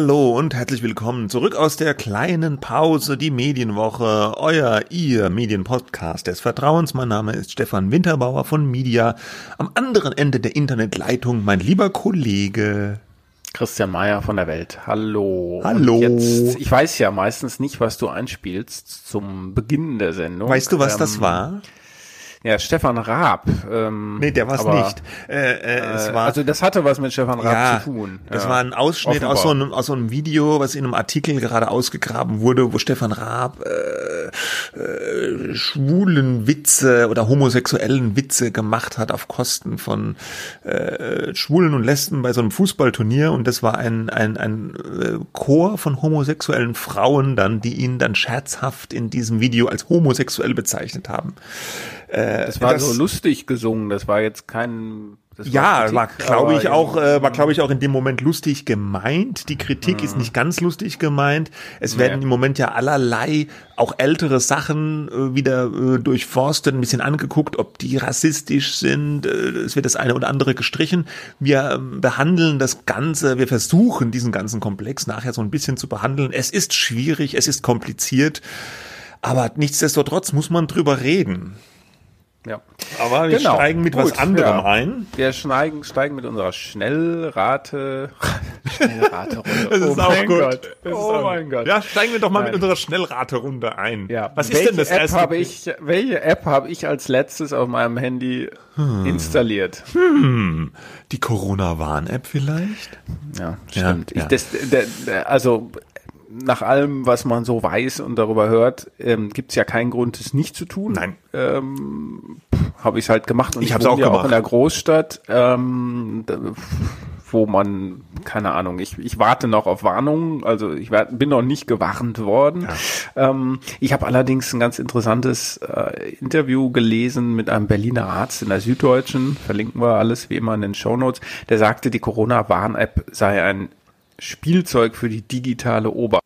Hallo und herzlich willkommen zurück aus der kleinen Pause, die Medienwoche, euer, ihr Medienpodcast des Vertrauens. Mein Name ist Stefan Winterbauer von Media. Am anderen Ende der Internetleitung mein lieber Kollege Christian Mayer von der Welt. Hallo. Hallo. Jetzt, ich weiß ja meistens nicht, was du einspielst zum Beginn der Sendung. Weißt du, was Ähm, das war? Ja, Stefan Raab. Ähm, Nee, der war es nicht. Äh, äh, es Äh, war also das hatte was mit Stefan Raab ja, zu tun. Das ja. war ein Ausschnitt aus so, einem, aus so einem Video, was in einem Artikel gerade ausgegraben wurde, wo Stefan Raab äh, äh, schwulen Witze oder homosexuellen Witze gemacht hat auf Kosten von äh, Schwulen und Lesben bei so einem Fußballturnier und das war ein, ein, ein äh, Chor von homosexuellen Frauen dann, die ihn dann scherzhaft in diesem Video als homosexuell bezeichnet haben. Äh, Das war so lustig gesungen. Das war jetzt kein. Das ja, Kritik, war glaube ich auch, äh, war glaube ich auch in dem Moment lustig gemeint. Die Kritik ist nicht ganz lustig gemeint. Es Nee. werden im Moment ja allerlei auch ältere Sachen äh, wieder äh, durchforstet, ein bisschen angeguckt, ob die rassistisch sind. Äh, es wird das eine oder andere gestrichen. Wir ähm, behandeln das Ganze, wir versuchen diesen ganzen Komplex nachher so ein bisschen zu behandeln. Es ist schwierig, es ist kompliziert, aber nichtsdestotrotz muss man drüber reden. Ja. Aber wir Genau. steigen mit was Gut, anderem ja. ein. Wir steigen, steigen mit unserer Schnellrate. Schnellrate-Runde. Das ist oh auch mein gut. Gott. Das ist oh auch mein. Gott. Ja, steigen wir doch mal Nein. mit unserer Schnellraterunde ein. Ja, Was ist welche denn das App erste? Habe ich, welche App habe ich als letztes auf meinem Handy Hm. installiert? Die Corona-Warn-App vielleicht? Ja, stimmt. ja. Ich, das, der, der, also nach allem, was man so weiß und darüber hört, ähm, gibt es ja keinen Grund, es nicht zu tun. Nein. Ähm, habe ich es halt gemacht und Ich ich, hab's wohne auch ja auch gemacht. in der Großstadt, ähm, da- wo man, keine Ahnung, ich, ich warte noch auf Warnungen, also ich werd, bin noch nicht gewarnt worden. Ähm, ich habe allerdings ein ganz interessantes äh, Interview gelesen mit einem Berliner Arzt in der Süddeutschen, verlinken wir alles wie immer in den Shownotes, der sagte, die Corona-Warn-App sei ein Spielzeug für die digitale Ober.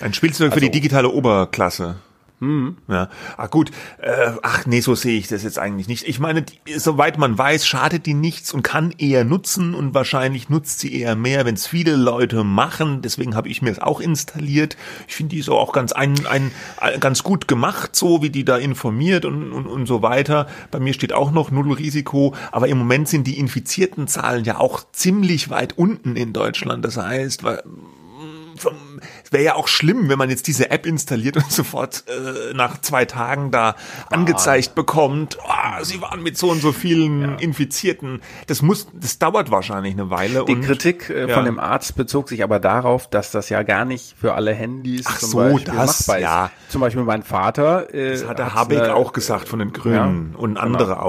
Ein Spielzeug für Also- die digitale Oberklasse. Hm. Ja, ach gut, äh, ach nee, so sehe ich das jetzt eigentlich nicht. Ich meine, die, soweit man weiß, schadet die nichts und kann eher nutzen und wahrscheinlich nutzt sie eher mehr, wenn es viele Leute machen. Deswegen habe ich mir es auch installiert. Ich finde die so auch ganz ein, ein, ein ganz gut gemacht, so wie die da informiert und, und, und so weiter. Bei mir steht auch noch Null Risiko, aber im Moment sind die infizierten Zahlen ja auch ziemlich weit unten in Deutschland. Das heißt, weil wäre ja auch schlimm, wenn man jetzt diese App installiert und sofort äh, nach zwei Tagen da angezeigt bekommt, ah, sie waren mit so und so vielen Infizierten. Das muss, das dauert wahrscheinlich eine Weile. Die und, Kritik äh, ja. von dem Arzt bezog sich aber darauf, dass das ja gar nicht für alle Handys Ach zum so, Beispiel das, machbar ist. ja. Zum Beispiel mein Vater. Äh, Das hat der Habeck eine- auch gesagt von den Grünen Ja, und genau. andere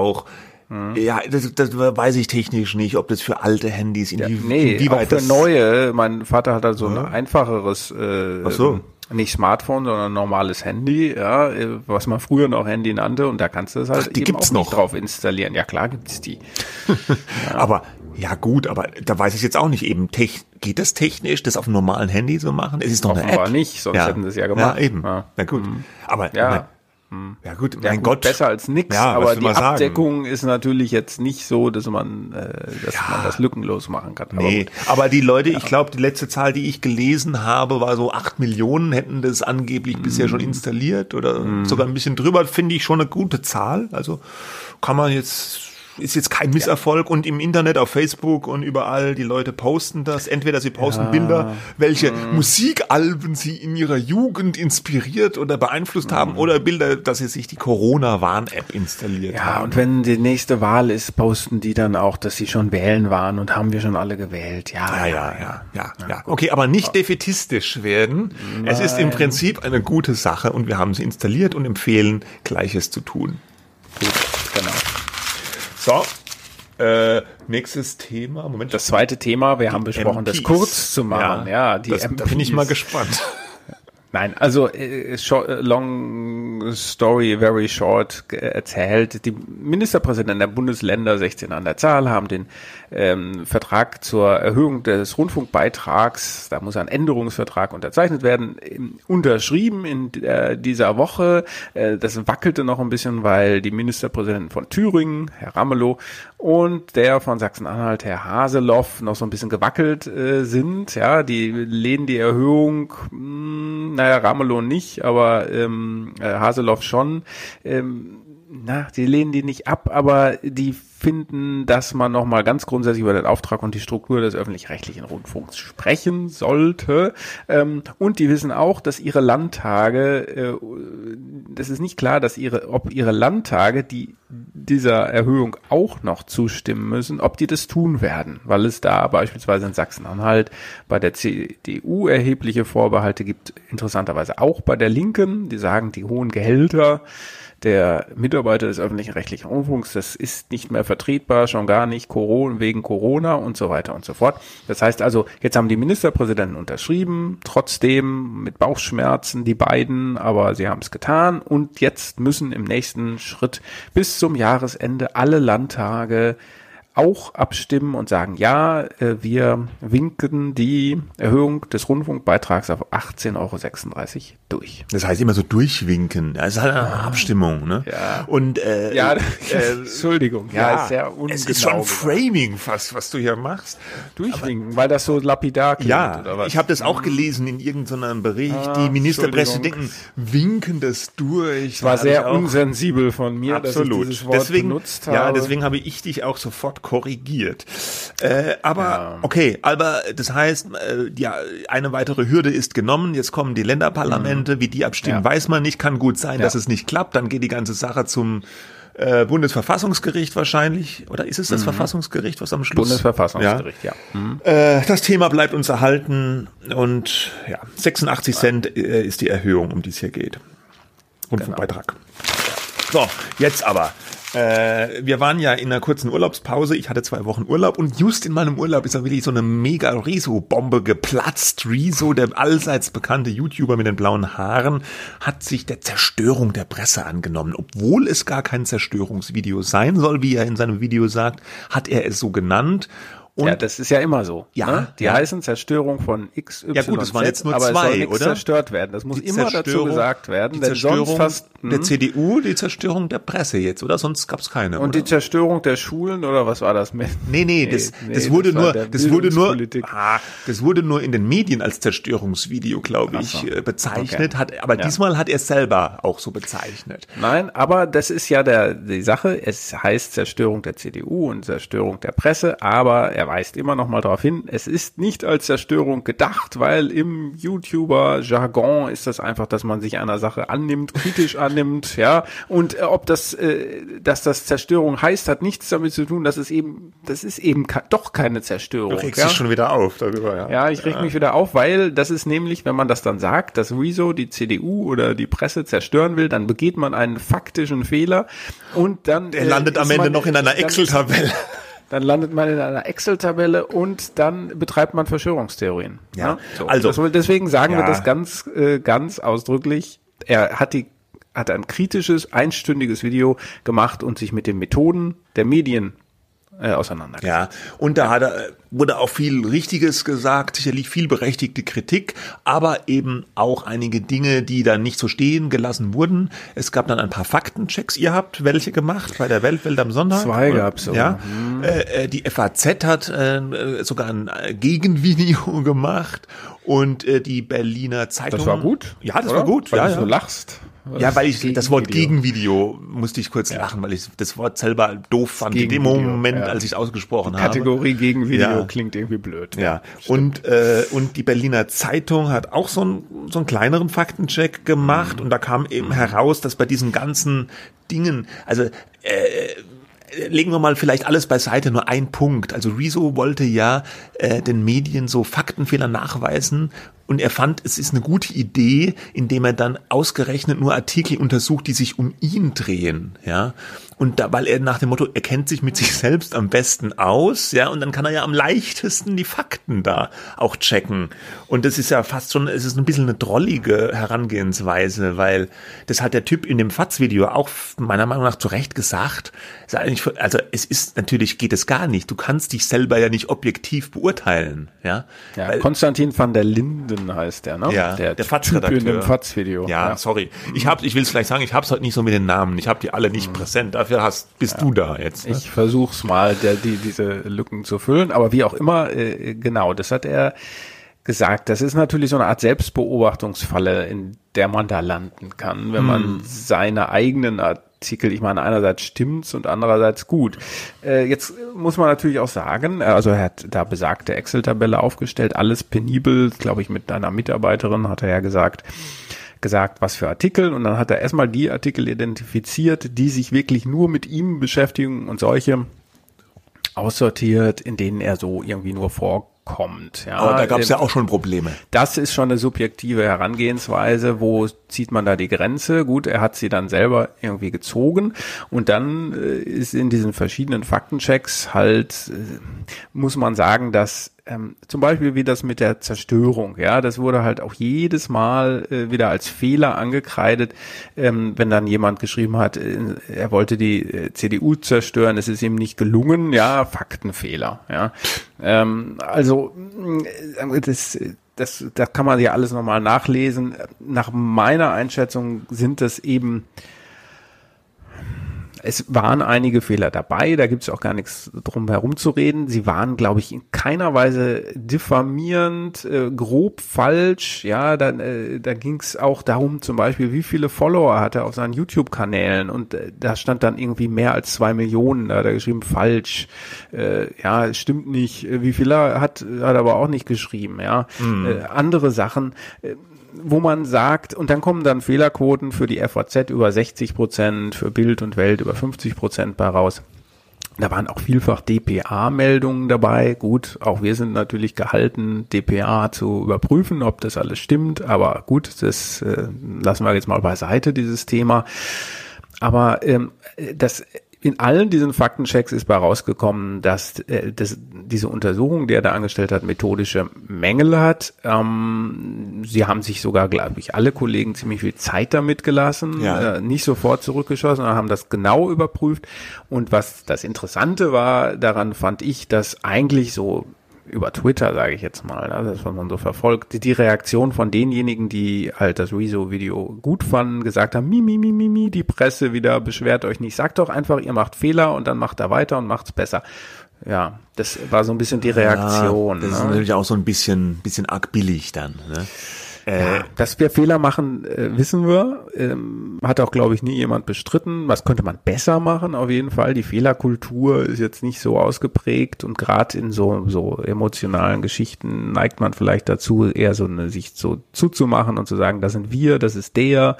auch. Ja, das, das weiß ich technisch nicht, ob das für alte Handys, Ja, inwie, nee, auch inwieweit für das neue. Mein Vater hat also ein einfacheres, äh, Ach so. nicht Smartphone, sondern ein normales Handy, ja, äh, was man früher noch Handy nannte und da kannst du es halt Ach, die eben gibt's auch noch. drauf installieren. Ja, klar gibt's die. Aber ja gut, aber da weiß ich jetzt auch nicht eben. Tech, geht das technisch, das auf einem normalen Handy zu machen? Es ist doch eine Offenbar App. nicht, sonst hätten sie es ja gemacht. Ja, eben. Ja. Na gut. Aber Ja. Ja gut, Ja, mein gut, Gott. besser als nix, Ja, aber die? Abdeckung ist natürlich jetzt nicht so, dass man, äh, dass Ja. man das lückenlos machen kann. Aber Nee, gut. aber die Leute, ich glaube, die letzte Zahl, die ich gelesen habe, war so acht Millionen hätten das angeblich bisher Mhm. schon installiert oder sogar ein bisschen drüber. Finde ich schon eine gute Zahl. Also kann man jetzt ist jetzt kein Misserfolg und im Internet, auf Facebook und überall, die Leute posten das. Entweder sie posten Bilder, welche Mhm. Musikalben sie in ihrer Jugend inspiriert oder beeinflusst Mhm. haben oder Bilder, dass sie sich die Corona-Warn-App installiert Ja, haben. und wenn die nächste Wahl ist, posten die dann auch, dass sie schon wählen waren und haben wir schon alle gewählt. Ja, Ja, ja, ja, ja, ja. Okay, aber nicht defetistisch werden. Es ist im Prinzip eine gute Sache und wir haben sie installiert und empfehlen, Gleiches zu tun. Gut. So, äh, nächstes Thema. Moment, Das zweite Thema, wir haben besprochen, das MPs. kurz zu machen. Ja, die das, da bin ich MPs. mal gespannt. Nein, also äh, short, äh, long story, very short äh, erzählt. Die Ministerpräsidenten der Bundesländer, 16 an der Zahl, haben den ähm, Vertrag zur Erhöhung des Rundfunkbeitrags, da muss ein Änderungsvertrag unterzeichnet werden, unterschrieben in äh, dieser Woche. Äh, das wackelte noch ein bisschen, weil die Ministerpräsidenten von Thüringen, Herr Ramelow, und der von Sachsen-Anhalt, Herr Haseloff, noch so ein bisschen gewackelt äh, sind. Ja, die lehnen die Erhöhung, mh, hm, naja, Ramelow nicht, aber ähm, äh, Haseloff schon. Ähm, na, die lehnen die nicht ab, aber die finden, dass man nochmal ganz grundsätzlich über den Auftrag und die Struktur des öffentlich-rechtlichen Rundfunks sprechen sollte. Ähm, und die wissen auch, dass ihre Landtage, äh, das ist nicht klar, dass ihre, ob ihre Landtage, die dieser Erhöhung auch noch zustimmen müssen, ob die das tun werden, weil es da beispielsweise in Sachsen-Anhalt bei der CDU erhebliche Vorbehalte gibt, interessanterweise auch bei der Linken, die sagen, die hohen Gehälter der Mitarbeiter des öffentlichen rechtlichen Rundfunks, das ist nicht mehr vertretbar, schon gar nicht Corona, wegen Corona und so weiter und so fort. Das heißt also, jetzt haben die Ministerpräsidenten unterschrieben, trotzdem mit Bauchschmerzen die beiden, aber sie haben es getan und jetzt müssen im nächsten Schritt bis zum Jahresende alle Landtage auch abstimmen und sagen, ja, äh, wir winken die Erhöhung des Rundfunkbeitrags auf 18,36 Euro durch. Das heißt immer so durchwinken. Das ist halt eine Abstimmung, ne? Ja. Und äh, ja, äh, Entschuldigung, ja, ja, ist sehr ungenau. Es ist schon Framing fast, was du hier machst. Durchwinken, Aber, weil das so lapidar klingt, Ja, oder was? ich habe das auch gelesen in irgendeinem Bericht. Ah, die Ministerpräsidenten winken das durch. Es war sehr unsensibel von mir, Absolut. dass ich dieses Wort deswegen, benutzt habe. Ja, deswegen habe ich dich auch sofort korrigiert. Äh, aber ja. okay, aber das heißt, äh, ja, eine weitere Hürde ist genommen. Jetzt kommen die Länderparlamente, mhm. wie die abstimmen, ja. weiß man nicht. Kann gut sein, ja. dass es nicht klappt. Dann geht die ganze Sache zum äh, Bundesverfassungsgericht wahrscheinlich. Oder ist es das mhm. Verfassungsgericht, was am Schluss? Bundesverfassungsgericht, ja. ja. Mhm. Äh, das Thema bleibt uns erhalten und ja, 86 Cent äh, ist die Erhöhung, um die es hier geht. Rundfunkbeitrag. Genau. So, jetzt aber. Äh, wir waren ja in einer kurzen Urlaubspause. Ich hatte zwei Wochen Urlaub und just in meinem Urlaub ist da wirklich so eine mega Rezo-Bombe geplatzt. Rezo, der allseits bekannte YouTuber mit den blauen Haaren, hat sich der Zerstörung der Presse angenommen. Obwohl es gar kein Zerstörungsvideo sein soll, wie er in seinem Video sagt, hat er es so genannt. Und ja, das ist ja immer so. Ja, ne? die ja. heißen Zerstörung von X, Y, Ja gut, das waren jetzt nur zwei, es oder? zerstört werden. Das muss die immer dazu gesagt werden. Die Zerstörung fast, der hm? CDU, die Zerstörung der Presse jetzt, oder? Sonst gab's keine. Und oder? die Zerstörung der Schulen oder was war das? Nee, nee, das, nee, das wurde das nur, das wurde nur, ah, das wurde nur in den Medien als Zerstörungsvideo, glaube ich, so. Äh, bezeichnet. Okay. Hat, aber ja. diesmal hat er es selber auch so bezeichnet. Nein, aber das ist ja der die Sache. Es heißt Zerstörung der CDU und Zerstörung der Presse, aber er weist immer noch mal darauf hin, es ist nicht als Zerstörung gedacht, weil im YouTuber-Jargon ist das einfach, dass man sich einer Sache annimmt, kritisch annimmt, ja. Und äh, ob das, äh, dass das Zerstörung heißt, hat nichts damit zu tun, dass es eben, das ist eben doch keine Zerstörung. Du regst ja? dich schon wieder auf darüber, ja. Ja, ich reg ja. mich wieder auf, weil das ist nämlich, wenn man das dann sagt, dass Rezo die CDU oder die Presse zerstören will, dann begeht man einen faktischen Fehler und dann. Der äh, landet am Ende man, noch in einer Excel-Tabelle dann landet man in einer Excel-Tabelle und dann betreibt man Verschwörungstheorien. Ja, ja? So. also das, deswegen sagen ja. wir das ganz, äh, ganz ausdrücklich. Er hat die hat ein kritisches, einstündiges Video gemacht und sich mit den Methoden der Medien äh, auseinandergesetzt. Ja, und da hat er, wurde auch viel Richtiges gesagt, sicherlich viel berechtigte Kritik, aber eben auch einige Dinge, die dann nicht so stehen gelassen wurden. Es gab dann ein paar Faktenchecks. Ihr habt welche gemacht bei der Weltwelt am Sonntag? Zwei gab's so. Ja. Mhm. Äh, die FAZ hat äh, sogar ein Gegenvideo gemacht und äh, die Berliner Zeitung. Das war gut. Ja, das oder? war gut. Weil ja, du ja. so lachst. Ja, weil ich das Wort Gegenvideo musste ich kurz ja. lachen, weil ich das Wort selber doof fand in dem Moment, ja. als ich es ausgesprochen habe. Kategorie Gegenvideo ja. klingt irgendwie blöd. Ja. Und äh, und die Berliner Zeitung hat auch so einen so einen kleineren Faktencheck gemacht mhm. und da kam eben mhm. heraus, dass bei diesen ganzen Dingen, also äh, legen wir mal vielleicht alles beiseite, nur ein Punkt. Also Rezo wollte ja äh, den Medien so Faktenfehler nachweisen und er fand, es ist eine gute Idee, indem er dann ausgerechnet nur Artikel untersucht, die sich um ihn drehen, ja. Und da, weil er nach dem Motto, er kennt sich mit sich selbst am besten aus, ja, und dann kann er ja am leichtesten die Fakten da auch checken. Und das ist ja fast schon, es ist ein bisschen eine drollige Herangehensweise, weil das hat der Typ in dem FATS-Video auch meiner Meinung nach zu Recht gesagt. Also es ist natürlich geht es gar nicht. Du kannst dich selber ja nicht objektiv beurteilen, ja. ja weil, Konstantin van der Linden heißt der, ne? Ja, der, der FATS-Redakteur. in dem FATS-Video. Ja, ja, sorry. Ich habe, ich will es gleich sagen, ich habe es heute nicht so mit den Namen. Ich habe die alle nicht mhm. präsent. Dafür hast, bist ja. du da jetzt. Ne? Ich versuch's mal, der, die, diese Lücken zu füllen. Aber wie auch immer, äh, genau, das hat er gesagt. Das ist natürlich so eine Art Selbstbeobachtungsfalle, in der man da landen kann, wenn man hm. seine eigenen Artikel, ich meine, einerseits stimmt's und andererseits gut. Äh, jetzt muss man natürlich auch sagen, also er hat da besagte Excel-Tabelle aufgestellt, alles penibel, glaube ich, mit einer Mitarbeiterin hat er ja gesagt, gesagt, was für Artikel und dann hat er erstmal die Artikel identifiziert, die sich wirklich nur mit ihm beschäftigen und solche aussortiert, in denen er so irgendwie nur vor kommt. Ja. Aber da gab es ja auch schon Probleme. Das ist schon eine subjektive Herangehensweise. Wo zieht man da die Grenze? Gut, er hat sie dann selber irgendwie gezogen und dann äh, ist in diesen verschiedenen Faktenchecks halt, äh, muss man sagen, dass ähm, zum Beispiel wie das mit der Zerstörung, ja, das wurde halt auch jedes Mal äh, wieder als Fehler angekreidet, ähm, wenn dann jemand geschrieben hat, äh, er wollte die äh, CDU zerstören, es ist ihm nicht gelungen, ja, Faktenfehler, ja. Ähm, also äh, das, das, das kann man ja alles nochmal nachlesen. Nach meiner Einschätzung sind das eben es waren einige Fehler dabei, da gibt es auch gar nichts drum herum zu reden. Sie waren, glaube ich, in keiner Weise diffamierend, äh, grob falsch. Ja, dann, äh, da ging es auch darum, zum Beispiel, wie viele Follower hat er auf seinen YouTube-Kanälen und äh, da stand dann irgendwie mehr als zwei Millionen, da hat er geschrieben, falsch. Äh, ja, stimmt nicht. Wie viele hat, hat er aber auch nicht geschrieben, ja. Mhm. Äh, andere Sachen. Äh, wo man sagt, und dann kommen dann Fehlerquoten für die FAZ über 60 Prozent, für Bild und Welt über 50 Prozent bei raus. Da waren auch vielfach DPA-Meldungen dabei. Gut, auch wir sind natürlich gehalten, DPA zu überprüfen, ob das alles stimmt. Aber gut, das äh, lassen wir jetzt mal beiseite, dieses Thema. Aber ähm, das in allen diesen Faktenchecks ist bei rausgekommen, dass, äh, dass diese Untersuchung, die er da angestellt hat, methodische Mängel hat. Ähm, sie haben sich sogar, glaube ich, alle Kollegen ziemlich viel Zeit damit gelassen, ja. äh, nicht sofort zurückgeschossen, sondern haben das genau überprüft. Und was das Interessante war, daran fand ich, dass eigentlich so über Twitter, sage ich jetzt mal, ne, das was man so verfolgt, die, die Reaktion von denjenigen, die halt das Rezo-Video gut fanden, gesagt haben, mi, mi, mi, mi, mi, die Presse wieder, beschwert euch nicht, sagt doch einfach, ihr macht Fehler und dann macht er weiter und macht's besser. Ja, das war so ein bisschen die Reaktion. Ja, das ne? ist natürlich auch so ein bisschen, bisschen arg billig dann. Ne? Äh, ja, dass wir Fehler machen, äh, wissen wir. Ähm, hat auch, glaube ich, nie jemand bestritten. Was könnte man besser machen? Auf jeden Fall. Die Fehlerkultur ist jetzt nicht so ausgeprägt und gerade in so, so emotionalen Geschichten neigt man vielleicht dazu, eher so eine Sicht so zuzumachen und zu sagen, das sind wir, das ist der.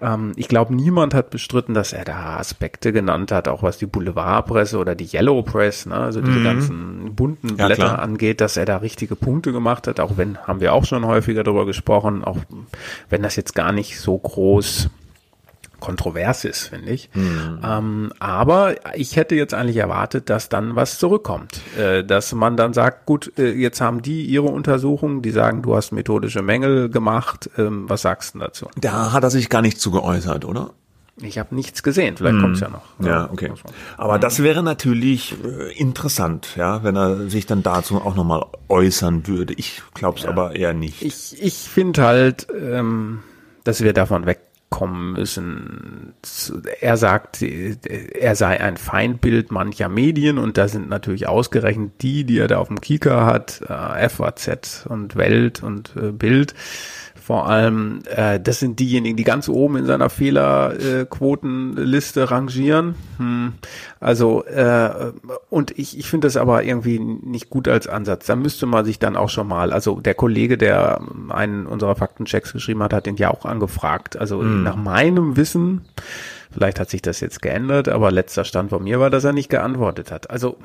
Ähm, ich glaube, niemand hat bestritten, dass er da Aspekte genannt hat, auch was die Boulevardpresse oder die Yellow Press, ne, also diese mhm. ganzen bunten Blätter ja, angeht, dass er da richtige Punkte gemacht hat, auch wenn, haben wir auch schon häufiger darüber gesprochen, auch wenn das jetzt gar nicht so groß kontrovers ist, finde ich. Mhm. Ähm, aber ich hätte jetzt eigentlich erwartet, dass dann was zurückkommt. Äh, dass man dann sagt, gut, äh, jetzt haben die ihre Untersuchung, die sagen, du hast methodische Mängel gemacht. Ähm, was sagst du dazu? Da hat er sich gar nicht zu geäußert, oder? Ich habe nichts gesehen, vielleicht mhm. kommt's ja noch. Ja, okay. Aber das wäre natürlich äh, interessant, ja, wenn er sich dann dazu auch nochmal äußern würde. Ich glaube es ja. aber eher nicht. Ich, ich finde halt, ähm, dass wir davon weg kommen müssen. Er sagt, er sei ein Feindbild mancher Medien und da sind natürlich ausgerechnet die, die er da auf dem Kieker hat, äh, FAZ und Welt und äh, Bild vor allem, äh, das sind diejenigen, die ganz oben in seiner Fehlerquotenliste äh, rangieren. Hm. Also, äh, und ich, ich finde das aber irgendwie nicht gut als Ansatz. Da müsste man sich dann auch schon mal, also der Kollege, der einen unserer Faktenchecks geschrieben hat, hat den ja auch angefragt. Also mm. hm. nach meinem Wissen, vielleicht hat sich das jetzt geändert, aber letzter Stand von mir war, dass er nicht geantwortet hat. Also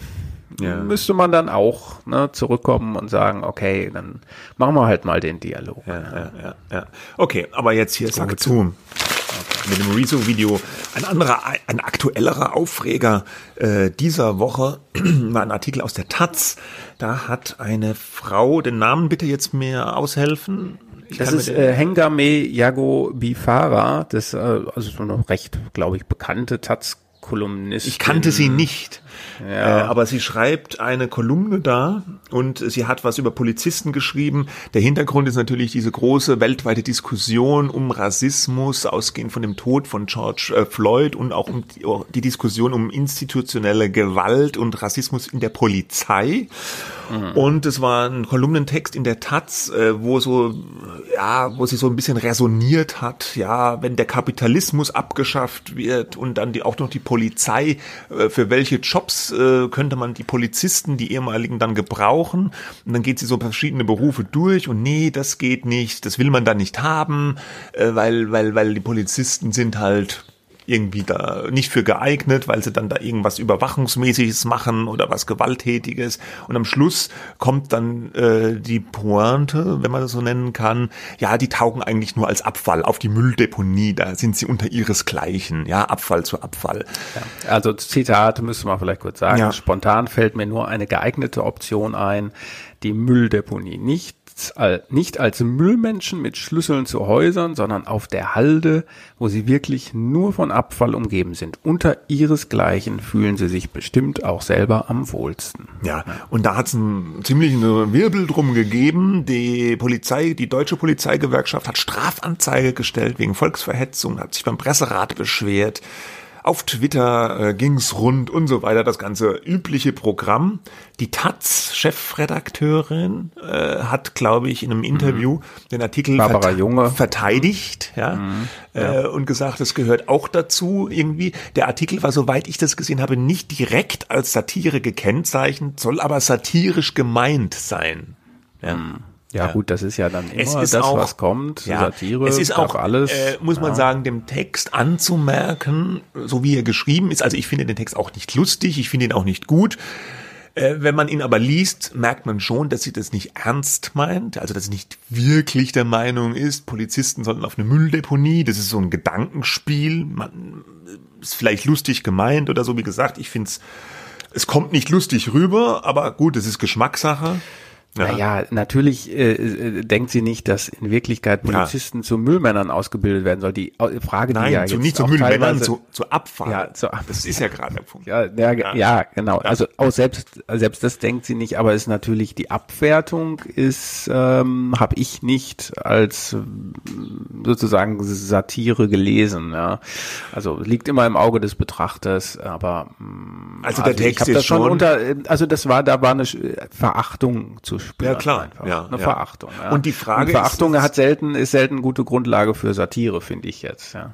ja. müsste man dann auch ne, zurückkommen und sagen, okay, dann machen wir halt mal den Dialog. Ja, ja, ja, ja. Okay, aber jetzt hier Sack zu. Okay. Mit dem Rezo-Video. Ein anderer, ein aktuellerer Aufreger äh, dieser Woche war ein Artikel aus der Taz. Da hat eine Frau, den Namen bitte jetzt mir aushelfen. Ich das ist äh, Hengame Yago Bifara, das äh, also so eine recht, glaube ich, bekannte Taz Kolumnistin. Ich kannte sie nicht. Ja. Äh, aber sie schreibt eine Kolumne da und sie hat was über Polizisten geschrieben. Der Hintergrund ist natürlich diese große weltweite Diskussion um Rassismus, ausgehend von dem Tod von George äh, Floyd und auch um die, die Diskussion um institutionelle Gewalt und Rassismus in der Polizei. Mhm. Und es war ein Kolumnentext in der Taz, äh, wo so, ja, wo sie so ein bisschen resoniert hat, ja, wenn der Kapitalismus abgeschafft wird und dann die, auch noch die Polizei, äh, für welche Jobs äh, könnte man die Polizisten, die ehemaligen dann gebrauchen? Und dann geht sie so verschiedene Berufe durch und nee, das geht nicht, das will man dann nicht haben, äh, weil, weil, weil die Polizisten sind halt irgendwie da nicht für geeignet, weil sie dann da irgendwas Überwachungsmäßiges machen oder was Gewalttätiges. Und am Schluss kommt dann äh, die Pointe, wenn man das so nennen kann, ja, die taugen eigentlich nur als Abfall auf die Mülldeponie, da sind sie unter ihresgleichen, ja, Abfall zu Abfall. Ja, also Zitat müsste man vielleicht kurz sagen, ja. spontan fällt mir nur eine geeignete Option ein, die Mülldeponie nicht nicht als Müllmenschen mit Schlüsseln zu Häusern, sondern auf der Halde, wo sie wirklich nur von Abfall umgeben sind. Unter ihresgleichen fühlen sie sich bestimmt auch selber am wohlsten. Ja, und da hat es einen ziemlichen Wirbel drum gegeben. Die Polizei, die deutsche Polizeigewerkschaft hat Strafanzeige gestellt wegen Volksverhetzung, hat sich beim Presserat beschwert. Auf Twitter äh, ging's rund und so weiter, das ganze übliche Programm. Die Taz-Chefredakteurin äh, hat, glaube ich, in einem Interview mhm. den Artikel vert Junge. verteidigt ja, mhm. ja. Äh, und gesagt, das gehört auch dazu irgendwie. Der Artikel war, soweit ich das gesehen habe, nicht direkt als Satire gekennzeichnet, soll aber satirisch gemeint sein. Ja. Mhm. Ja, ja, gut, das ist ja dann immer das, auch, was kommt. Ja, Satire, es ist auch alles. Äh, muss man ja. sagen, dem Text anzumerken, so wie er geschrieben ist. Also ich finde den Text auch nicht lustig, ich finde ihn auch nicht gut. Äh, wenn man ihn aber liest, merkt man schon, dass sie das nicht ernst meint, also dass sie nicht wirklich der Meinung ist, Polizisten sollten auf eine Mülldeponie. Das ist so ein Gedankenspiel. Man ist vielleicht lustig gemeint oder so. Wie gesagt, ich finde es, es kommt nicht lustig rüber, aber gut, es ist Geschmackssache. Ja. Naja, natürlich äh, äh, denkt sie nicht, dass in Wirklichkeit Polizisten ja. zu Müllmännern ausgebildet werden soll. Die Frage, Nein, die ja zu, jetzt nicht zu Müllmännern, zu, zu Abfall. Ja, zu Abfall. Das ist ja gerade der Punkt. Ja, ja, ja. ja genau. Also auch selbst selbst das denkt sie nicht, aber ist natürlich die Abwertung ist ähm, habe ich nicht als sozusagen Satire gelesen. Ja. Also liegt immer im Auge des Betrachters, aber also, also der Text ist schon unter, also das war da war eine Verachtung zu spüren. Ja, klar. Einfach. Ja, eine ja. Verachtung. Ja. Und die Frage Und Verachtung ist, hat selten, ist selten gute Grundlage für Satire, finde ich jetzt. Ja.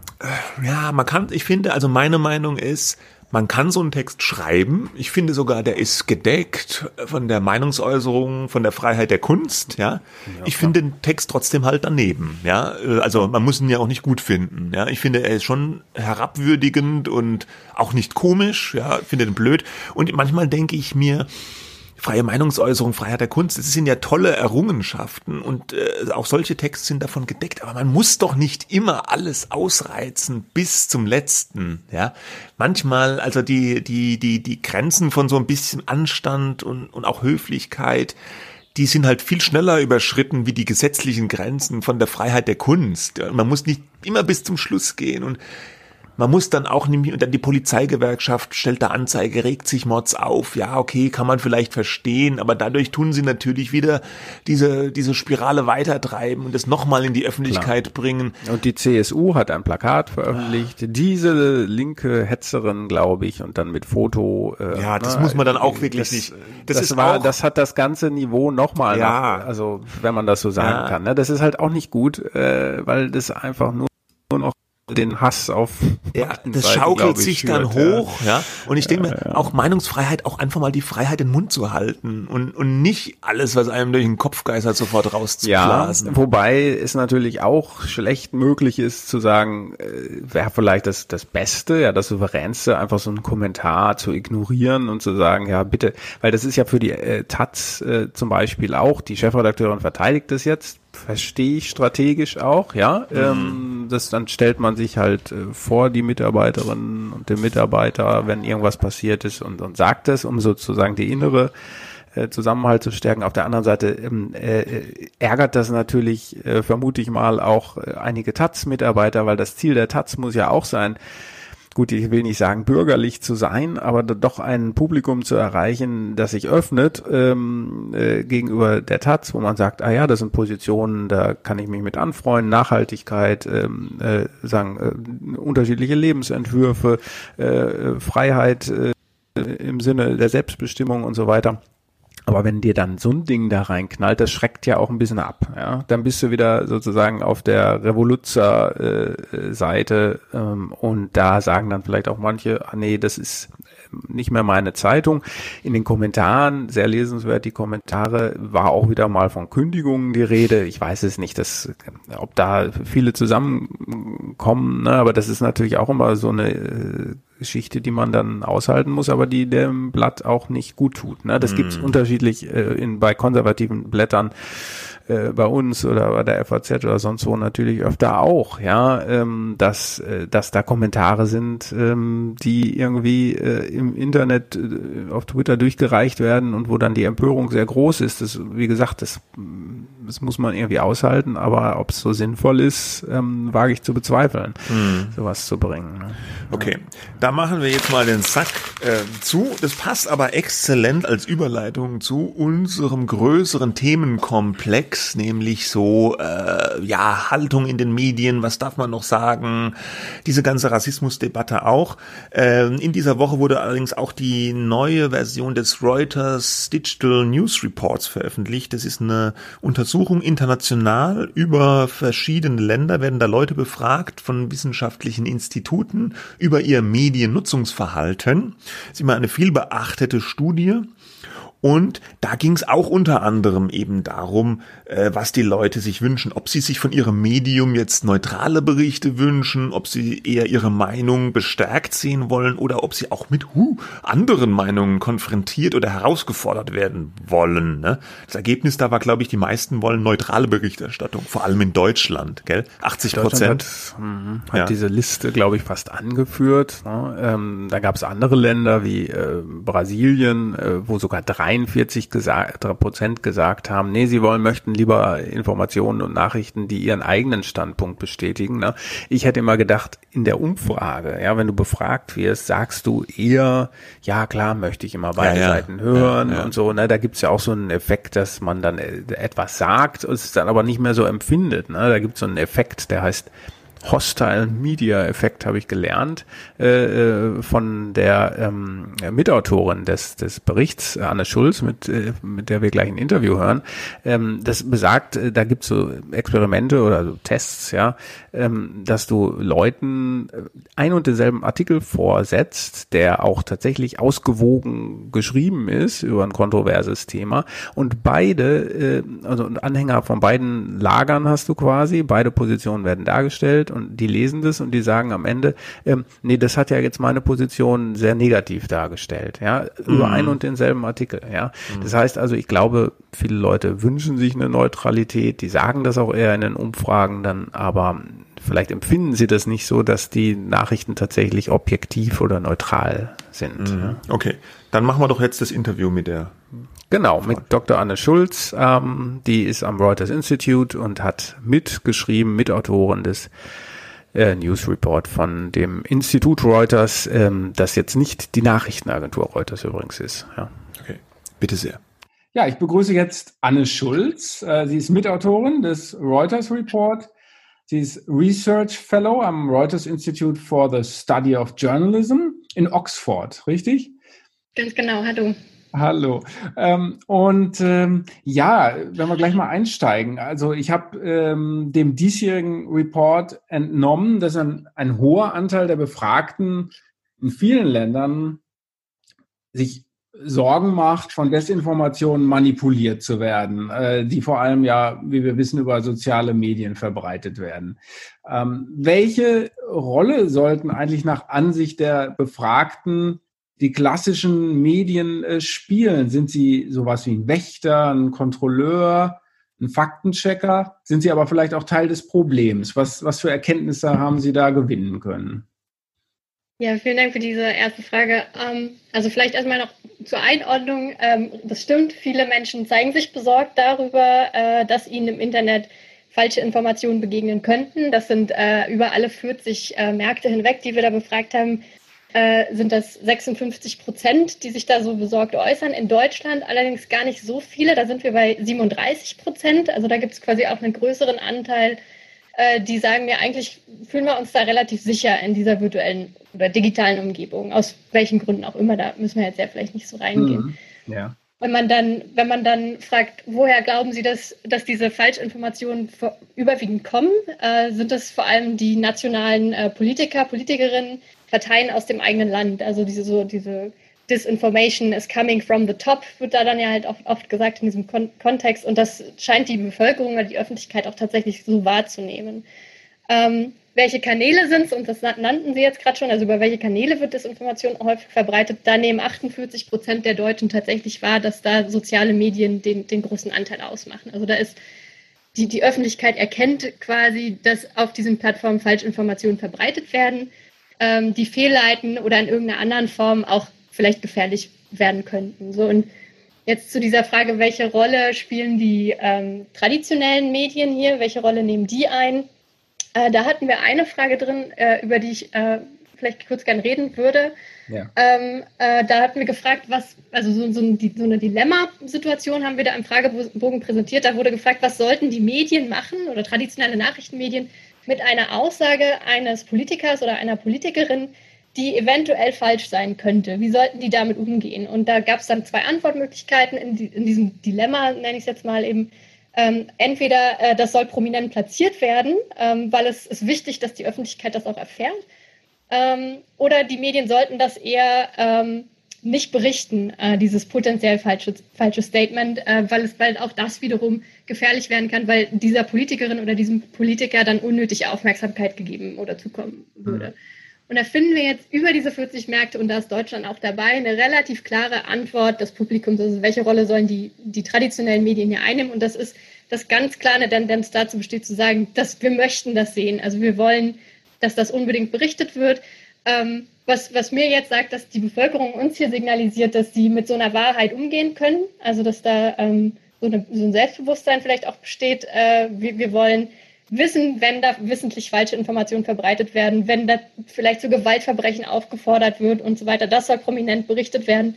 ja, man kann, ich finde, also meine Meinung ist, man kann so einen Text schreiben. Ich finde sogar, der ist gedeckt von der Meinungsäußerung, von der Freiheit der Kunst, ja. ja ich finde den Text trotzdem halt daneben, ja. Also man muss ihn ja auch nicht gut finden, ja. Ich finde, er ist schon herabwürdigend und auch nicht komisch, ja. Ich finde den blöd. Und manchmal denke ich mir, freie Meinungsäußerung, Freiheit der Kunst, das sind ja tolle Errungenschaften und äh, auch solche Texte sind davon gedeckt, aber man muss doch nicht immer alles ausreizen bis zum letzten, ja. Manchmal, also die, die, die, die Grenzen von so ein bisschen Anstand und, und auch Höflichkeit, die sind halt viel schneller überschritten wie die gesetzlichen Grenzen von der Freiheit der Kunst. Man muss nicht immer bis zum Schluss gehen und man muss dann auch nämlich, und dann die Polizeigewerkschaft stellt da Anzeige, regt sich Mods auf. Ja, okay, kann man vielleicht verstehen, aber dadurch tun sie natürlich wieder diese, diese Spirale weitertreiben und das nochmal in die Öffentlichkeit Klar. bringen. Und die CSU hat ein Plakat veröffentlicht, diese linke Hetzerin, glaube ich, und dann mit Foto. Äh, ja, das na, muss man dann auch wirklich das, nicht. Das, das, ist war, auch, das hat das ganze Niveau nochmal, ja. Nach, also wenn man das so sagen ja. kann. Ne? Das ist halt auch nicht gut, äh, weil das einfach nur, nur noch den Hass auf ja, das schaukelt sich dann hoch, ja. Und ich denke mir, ja. auch Meinungsfreiheit, auch einfach mal die Freiheit, den Mund zu halten und, und nicht alles, was einem durch den Kopf geistert, sofort rauszublasen. Ja, wobei es natürlich auch schlecht möglich ist zu sagen, äh, wäre vielleicht das, das Beste, ja, das Souveränste, einfach so einen Kommentar zu ignorieren und zu sagen, ja, bitte, weil das ist ja für die äh, Taz äh, zum Beispiel auch, die Chefredakteurin verteidigt das jetzt, verstehe ich strategisch auch, ja. Mhm. Ähm, das dann stellt man sich halt äh, vor die Mitarbeiterinnen und den Mitarbeiter, wenn irgendwas passiert ist und, und sagt es, um sozusagen die innere äh, Zusammenhalt zu stärken. Auf der anderen Seite ähm, äh, ärgert das natürlich, äh, vermute ich mal, auch äh, einige Taz-Mitarbeiter, weil das Ziel der Taz muss ja auch sein, gut, ich will nicht sagen bürgerlich zu sein, aber doch ein Publikum zu erreichen, das sich öffnet ähm, äh, gegenüber der Taz, wo man sagt, ah ja, das sind Positionen, da kann ich mich mit anfreunden, Nachhaltigkeit, ähm, äh, sagen äh, unterschiedliche Lebensentwürfe, äh, Freiheit äh, im Sinne der Selbstbestimmung und so weiter. Aber wenn dir dann so ein Ding da reinknallt, das schreckt ja auch ein bisschen ab. Ja? Dann bist du wieder sozusagen auf der Revoluzzer-Seite äh, ähm, und da sagen dann vielleicht auch manche, ah, nee, das ist nicht mehr meine Zeitung. In den Kommentaren, sehr lesenswert, die Kommentare, war auch wieder mal von Kündigungen die Rede. Ich weiß es nicht, dass, ob da viele zusammenkommen, ne? aber das ist natürlich auch immer so eine äh, Geschichte, die man dann aushalten muss, aber die dem Blatt auch nicht gut tut. Ne? Das mm. gibt's unterschiedlich äh, in, bei konservativen Blättern äh, bei uns oder bei der FAZ oder sonst wo natürlich öfter auch, ja, ähm, dass, äh, dass da Kommentare sind, ähm, die irgendwie äh, im Internet äh, auf Twitter durchgereicht werden und wo dann die Empörung sehr groß ist. Das, wie gesagt, das, das muss man irgendwie aushalten, aber ob es so sinnvoll ist, ähm, wage ich zu bezweifeln, mhm. sowas zu bringen. Ne? Okay, da machen wir jetzt mal den Sack äh, zu. Das passt aber exzellent als Überleitung zu unserem größeren Themenkomplex Komplex, nämlich so äh, ja Haltung in den Medien, was darf man noch sagen, diese ganze Rassismusdebatte auch. Äh, in dieser Woche wurde allerdings auch die neue Version des Reuters Digital News Reports veröffentlicht. Das ist eine Untersuchung international über verschiedene Länder, werden da Leute befragt von wissenschaftlichen Instituten über ihr Mediennutzungsverhalten. Das ist immer eine viel beachtete Studie. Und da ging es auch unter anderem eben darum, äh, was die Leute sich wünschen, ob sie sich von ihrem Medium jetzt neutrale Berichte wünschen, ob sie eher ihre Meinung bestärkt sehen wollen oder ob sie auch mit hu, anderen Meinungen konfrontiert oder herausgefordert werden wollen. Ne? Das Ergebnis da war, glaube ich, die meisten wollen neutrale Berichterstattung, vor allem in Deutschland, gell? 80 Prozent. Hat, mh, hat ja. diese Liste, glaube ich, fast angeführt. Ne? Ähm, da gab es andere Länder wie äh, Brasilien, äh, wo sogar drei 43 Prozent gesagt haben, nee, sie wollen, möchten lieber Informationen und Nachrichten, die ihren eigenen Standpunkt bestätigen. Ne? Ich hätte immer gedacht, in der Umfrage, ja, wenn du befragt wirst, sagst du eher, ja klar, möchte ich immer beide ja, ja. Seiten hören ja, und so. Ne? Da gibt's ja auch so einen Effekt, dass man dann äh, etwas sagt und es dann aber nicht mehr so empfindet. Ne? Da gibt's so einen Effekt, der heißt Hostile Media Effekt habe ich gelernt äh, äh, von der ähm, Mitautorin des, des Berichts, Anne Schulz, mit, äh, mit der wir gleich ein Interview hören. Ähm, das besagt, äh, da gibt es so Experimente oder so Tests, ja, ähm, dass du Leuten äh, ein und denselben Artikel vorsetzt, der auch tatsächlich ausgewogen geschrieben ist über ein kontroverses Thema. Und beide, äh, also Anhänger von beiden Lagern hast du quasi, beide Positionen werden dargestellt und die lesen das und die sagen am Ende, ähm, nee, das hat ja jetzt meine Position sehr negativ dargestellt, ja, über mhm. einen und denselben Artikel, ja. Mhm. Das heißt also, ich glaube, viele Leute wünschen sich eine Neutralität, die sagen das auch eher in den Umfragen dann, aber vielleicht empfinden sie das nicht so, dass die Nachrichten tatsächlich objektiv oder neutral sind. Mhm. Okay, dann machen wir doch jetzt das Interview mit der. Genau, mit Dr. Anne Schulz. Ähm, die ist am Reuters Institute und hat mitgeschrieben, Mitautoren des äh, News Report von dem Institut Reuters, ähm, das jetzt nicht die Nachrichtenagentur Reuters übrigens ist. Ja. Okay, bitte sehr. Ja, ich begrüße jetzt Anne Schulz. Äh, sie ist Mitautorin des Reuters Report. Sie ist Research Fellow am Reuters Institute for the Study of Journalism in Oxford, richtig? Ganz genau, hallo. Hallo. Ähm, und ähm, ja, wenn wir gleich mal einsteigen. Also ich habe ähm, dem diesjährigen Report entnommen, dass ein, ein hoher Anteil der Befragten in vielen Ländern sich Sorgen macht, von Desinformationen manipuliert zu werden, äh, die vor allem ja, wie wir wissen, über soziale Medien verbreitet werden. Ähm, welche Rolle sollten eigentlich nach Ansicht der Befragten die klassischen Medien äh, spielen? Sind sie sowas wie ein Wächter, ein Kontrolleur, ein Faktenchecker? Sind sie aber vielleicht auch Teil des Problems? Was, was für Erkenntnisse haben Sie da gewinnen können? Ja, vielen Dank für diese erste Frage. Ähm, also vielleicht erstmal noch zur Einordnung. Ähm, das stimmt, viele Menschen zeigen sich besorgt darüber, äh, dass ihnen im Internet falsche Informationen begegnen könnten. Das sind äh, über alle 40 äh, Märkte hinweg, die wir da befragt haben, äh, sind das 56 Prozent, die sich da so besorgt äußern. In Deutschland allerdings gar nicht so viele, da sind wir bei 37 Prozent. Also da gibt es quasi auch einen größeren Anteil, äh, die sagen mir, eigentlich fühlen wir uns da relativ sicher in dieser virtuellen oder digitalen Umgebung, aus welchen Gründen auch immer, da müssen wir jetzt ja vielleicht nicht so reingehen. Mhm. Ja. Wenn man dann, wenn man dann fragt, woher glauben Sie, dass, dass diese Falschinformationen überwiegend kommen, äh, sind das vor allem die nationalen äh, Politiker, Politikerinnen, Parteien aus dem eigenen Land. Also diese so diese Disinformation is coming from the top, wird da dann ja halt auch oft gesagt in diesem Kon Kontext. Und das scheint die Bevölkerung oder die Öffentlichkeit auch tatsächlich so wahrzunehmen. Ähm, welche Kanäle sind es, und das nannten Sie jetzt gerade schon, also über welche Kanäle wird Desinformation häufig verbreitet, da nehmen 48 Prozent der Deutschen tatsächlich wahr, dass da soziale Medien den, den großen Anteil ausmachen. Also da ist die, die Öffentlichkeit erkennt quasi, dass auf diesen Plattformen Falschinformationen verbreitet werden, ähm, die fehlleiten oder in irgendeiner anderen Form auch vielleicht gefährlich werden könnten. So und jetzt zu dieser Frage, welche Rolle spielen die ähm, traditionellen Medien hier, welche Rolle nehmen die ein? Äh, da hatten wir eine Frage drin, äh, über die ich äh, vielleicht kurz gern reden würde. Ja. Ähm, äh, da hatten wir gefragt, was, also so, so, ein, so eine Dilemma-Situation haben wir da im Fragebogen präsentiert. Da wurde gefragt, was sollten die Medien machen oder traditionelle Nachrichtenmedien mit einer Aussage eines Politikers oder einer Politikerin, die eventuell falsch sein könnte. Wie sollten die damit umgehen? Und da gab es dann zwei Antwortmöglichkeiten in, die, in diesem Dilemma, nenne ich es jetzt mal eben. Ähm, entweder äh, das soll prominent platziert werden, ähm, weil es ist wichtig, dass die Öffentlichkeit das auch erfährt, ähm, oder die Medien sollten das eher ähm, nicht berichten, äh, dieses potenziell falsche, falsche Statement, äh, weil es weil auch das wiederum gefährlich werden kann, weil dieser Politikerin oder diesem Politiker dann unnötig Aufmerksamkeit gegeben oder zukommen würde. Mhm. Und da finden wir jetzt über diese 40 Märkte, und da ist Deutschland auch dabei, eine relativ klare Antwort des Publikums. Also welche Rolle sollen die, die traditionellen Medien hier einnehmen? Und das ist, dass ganz klar eine Tendenz dazu besteht, zu sagen, dass wir möchten das sehen. Also wir wollen, dass das unbedingt berichtet wird. Ähm, was, was mir jetzt sagt, dass die Bevölkerung uns hier signalisiert, dass sie mit so einer Wahrheit umgehen können. Also dass da ähm, so, eine, so, ein Selbstbewusstsein vielleicht auch besteht. Äh, wir, wir wollen wissen, wenn da wissentlich falsche Informationen verbreitet werden, wenn da vielleicht zu Gewaltverbrechen aufgefordert wird und so weiter. Das soll prominent berichtet werden.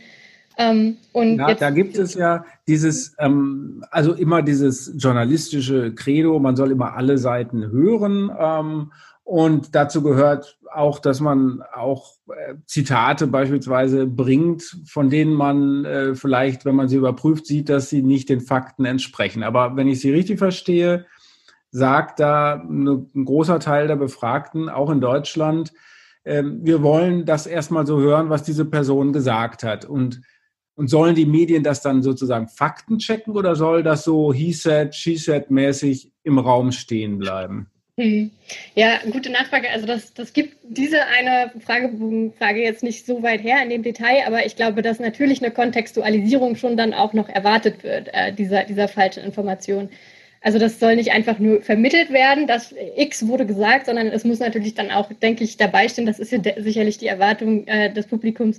Ähm, und ja, da gibt es ja dieses, ähm, also immer dieses journalistische Credo, man soll immer alle Seiten hören. Ähm, und dazu gehört auch, dass man auch äh, Zitate beispielsweise bringt, von denen man äh, vielleicht, wenn man sie überprüft, sieht, dass sie nicht den Fakten entsprechen. Aber wenn ich Sie richtig verstehe, sagt da ein großer Teil der Befragten, auch in Deutschland, äh, wir wollen das erstmal so hören, was diese Person gesagt hat. Und, und sollen die Medien das dann sozusagen Fakten checken oder soll das so he said, she said mäßig im Raum stehen bleiben? Hm. Ja, gute Nachfrage. Also das, das gibt diese eine Fragebogenfrage jetzt nicht so weit her in dem Detail, aber ich glaube, dass natürlich eine Kontextualisierung schon dann auch noch erwartet wird, äh, dieser, dieser falschen Information. Also das soll nicht einfach nur vermittelt werden, dass X wurde gesagt, sondern es muss natürlich dann auch, denke ich, dabei stehen, das ist ja sicherlich die Erwartung äh, des Publikums,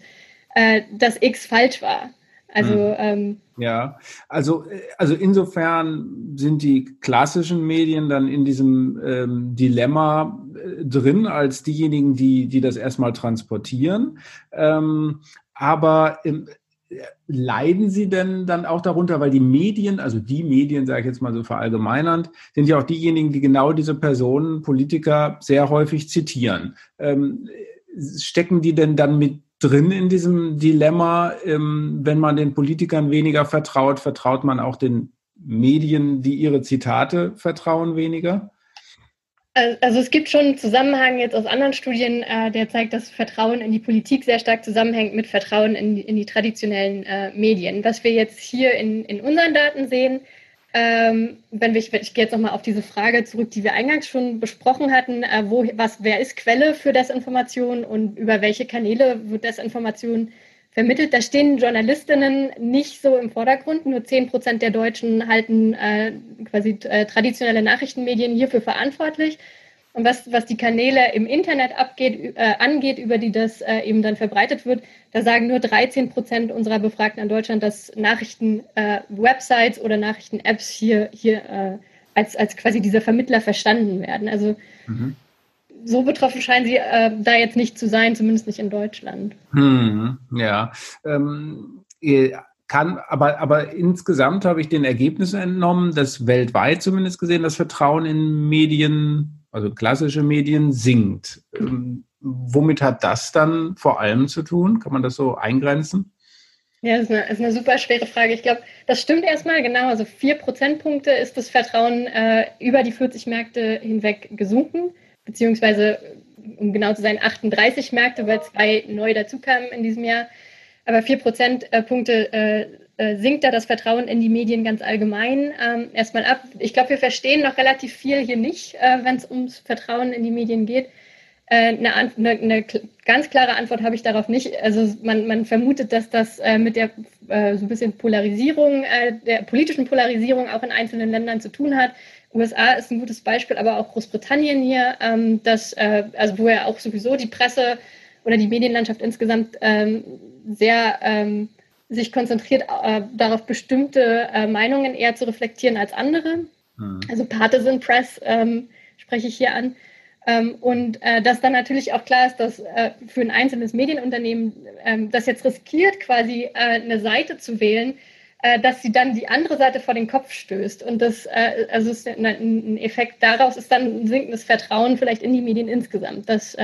äh, dass X falsch war. Also mhm. ähm, ja, also also insofern sind die klassischen Medien dann in diesem ähm, Dilemma äh, drin als diejenigen, die die das erstmal transportieren. Ähm, aber im, leiden Sie denn dann auch darunter, weil die Medien, also die Medien, sage ich jetzt mal so verallgemeinernd, sind ja auch diejenigen, die genau diese Personen, Politiker sehr häufig zitieren. Ähm, stecken die denn dann mit drin in diesem Dilemma. Ähm, wenn man den Politikern weniger vertraut, vertraut man auch den Medien, die ihre Zitate vertrauen, weniger? Also es gibt schon einen Zusammenhang jetzt aus anderen Studien, äh, der zeigt, dass Vertrauen in die Politik sehr stark zusammenhängt mit Vertrauen in, in die traditionellen äh, Medien. Was wir jetzt hier in, in unseren Daten sehen, ähm, wenn wir, ich, gehe jetzt nochmal auf diese Frage zurück, die wir eingangs schon besprochen hatten, äh, wo, was, wer ist Quelle für Desinformation und über welche Kanäle wird Desinformation vermittelt. Da stehen Journalistinnen nicht so im Vordergrund. Nur 10 Prozent der Deutschen halten äh, quasi äh, traditionelle Nachrichtenmedien hierfür verantwortlich. Und was, was die Kanäle im Internet abgeht, äh, angeht, über die das äh, eben dann verbreitet wird, da sagen nur 13 Prozent unserer Befragten in Deutschland, dass Nachrichten-Websites äh, oder Nachrichten-Apps hier, hier äh, als, als quasi dieser Vermittler verstanden werden. Also mhm. so betroffen scheinen sie äh, da jetzt nicht zu sein, zumindest nicht in Deutschland. Hm, ja. Ähm, kann, aber, aber insgesamt habe ich den Ergebnissen entnommen, dass weltweit zumindest gesehen das Vertrauen in Medien also klassische Medien, sinkt. Ähm, womit hat das dann vor allem zu tun? Kann man das so eingrenzen? Ja, das ist eine, ist eine super schwere Frage. Ich glaube, das stimmt erstmal genau. Also vier Prozentpunkte ist das Vertrauen äh, über die 40 Märkte hinweg gesunken, beziehungsweise, um genau zu sein, 38 Märkte, weil zwei neu dazukamen in diesem Jahr. Aber vier Prozentpunkte äh, äh, sinkt da das Vertrauen in die Medien ganz allgemein ähm, erstmal ab. Ich glaube, wir verstehen noch relativ viel hier nicht, äh, wenn es ums Vertrauen in die Medien geht. Äh, eine, eine, eine, ganz klare Antwort habe ich darauf nicht. Also man, man vermutet, dass das äh, mit der äh, so ein bisschen Polarisierung, äh, der politischen Polarisierung auch in einzelnen Ländern zu tun hat. USA ist ein gutes Beispiel, aber auch Großbritannien hier, ähm, das, also wo ja auch sowieso die Presse oder die Medienlandschaft insgesamt ähm, sehr ähm, sich konzentriert äh, darauf, bestimmte äh, Meinungen eher zu reflektieren als andere. Mhm. Also Partisan Press ähm, spreche ich hier an. Ähm, und äh, dass dann natürlich auch klar ist, dass äh, für ein einzelnes Medienunternehmen, ähm, das jetzt riskiert, quasi äh, eine Seite zu wählen, äh, dass sie dann die andere Seite vor den Kopf stößt. Und das, also ist ein, Effekt daraus ist dann ein sinkendes Vertrauen vielleicht in die Medien insgesamt. Das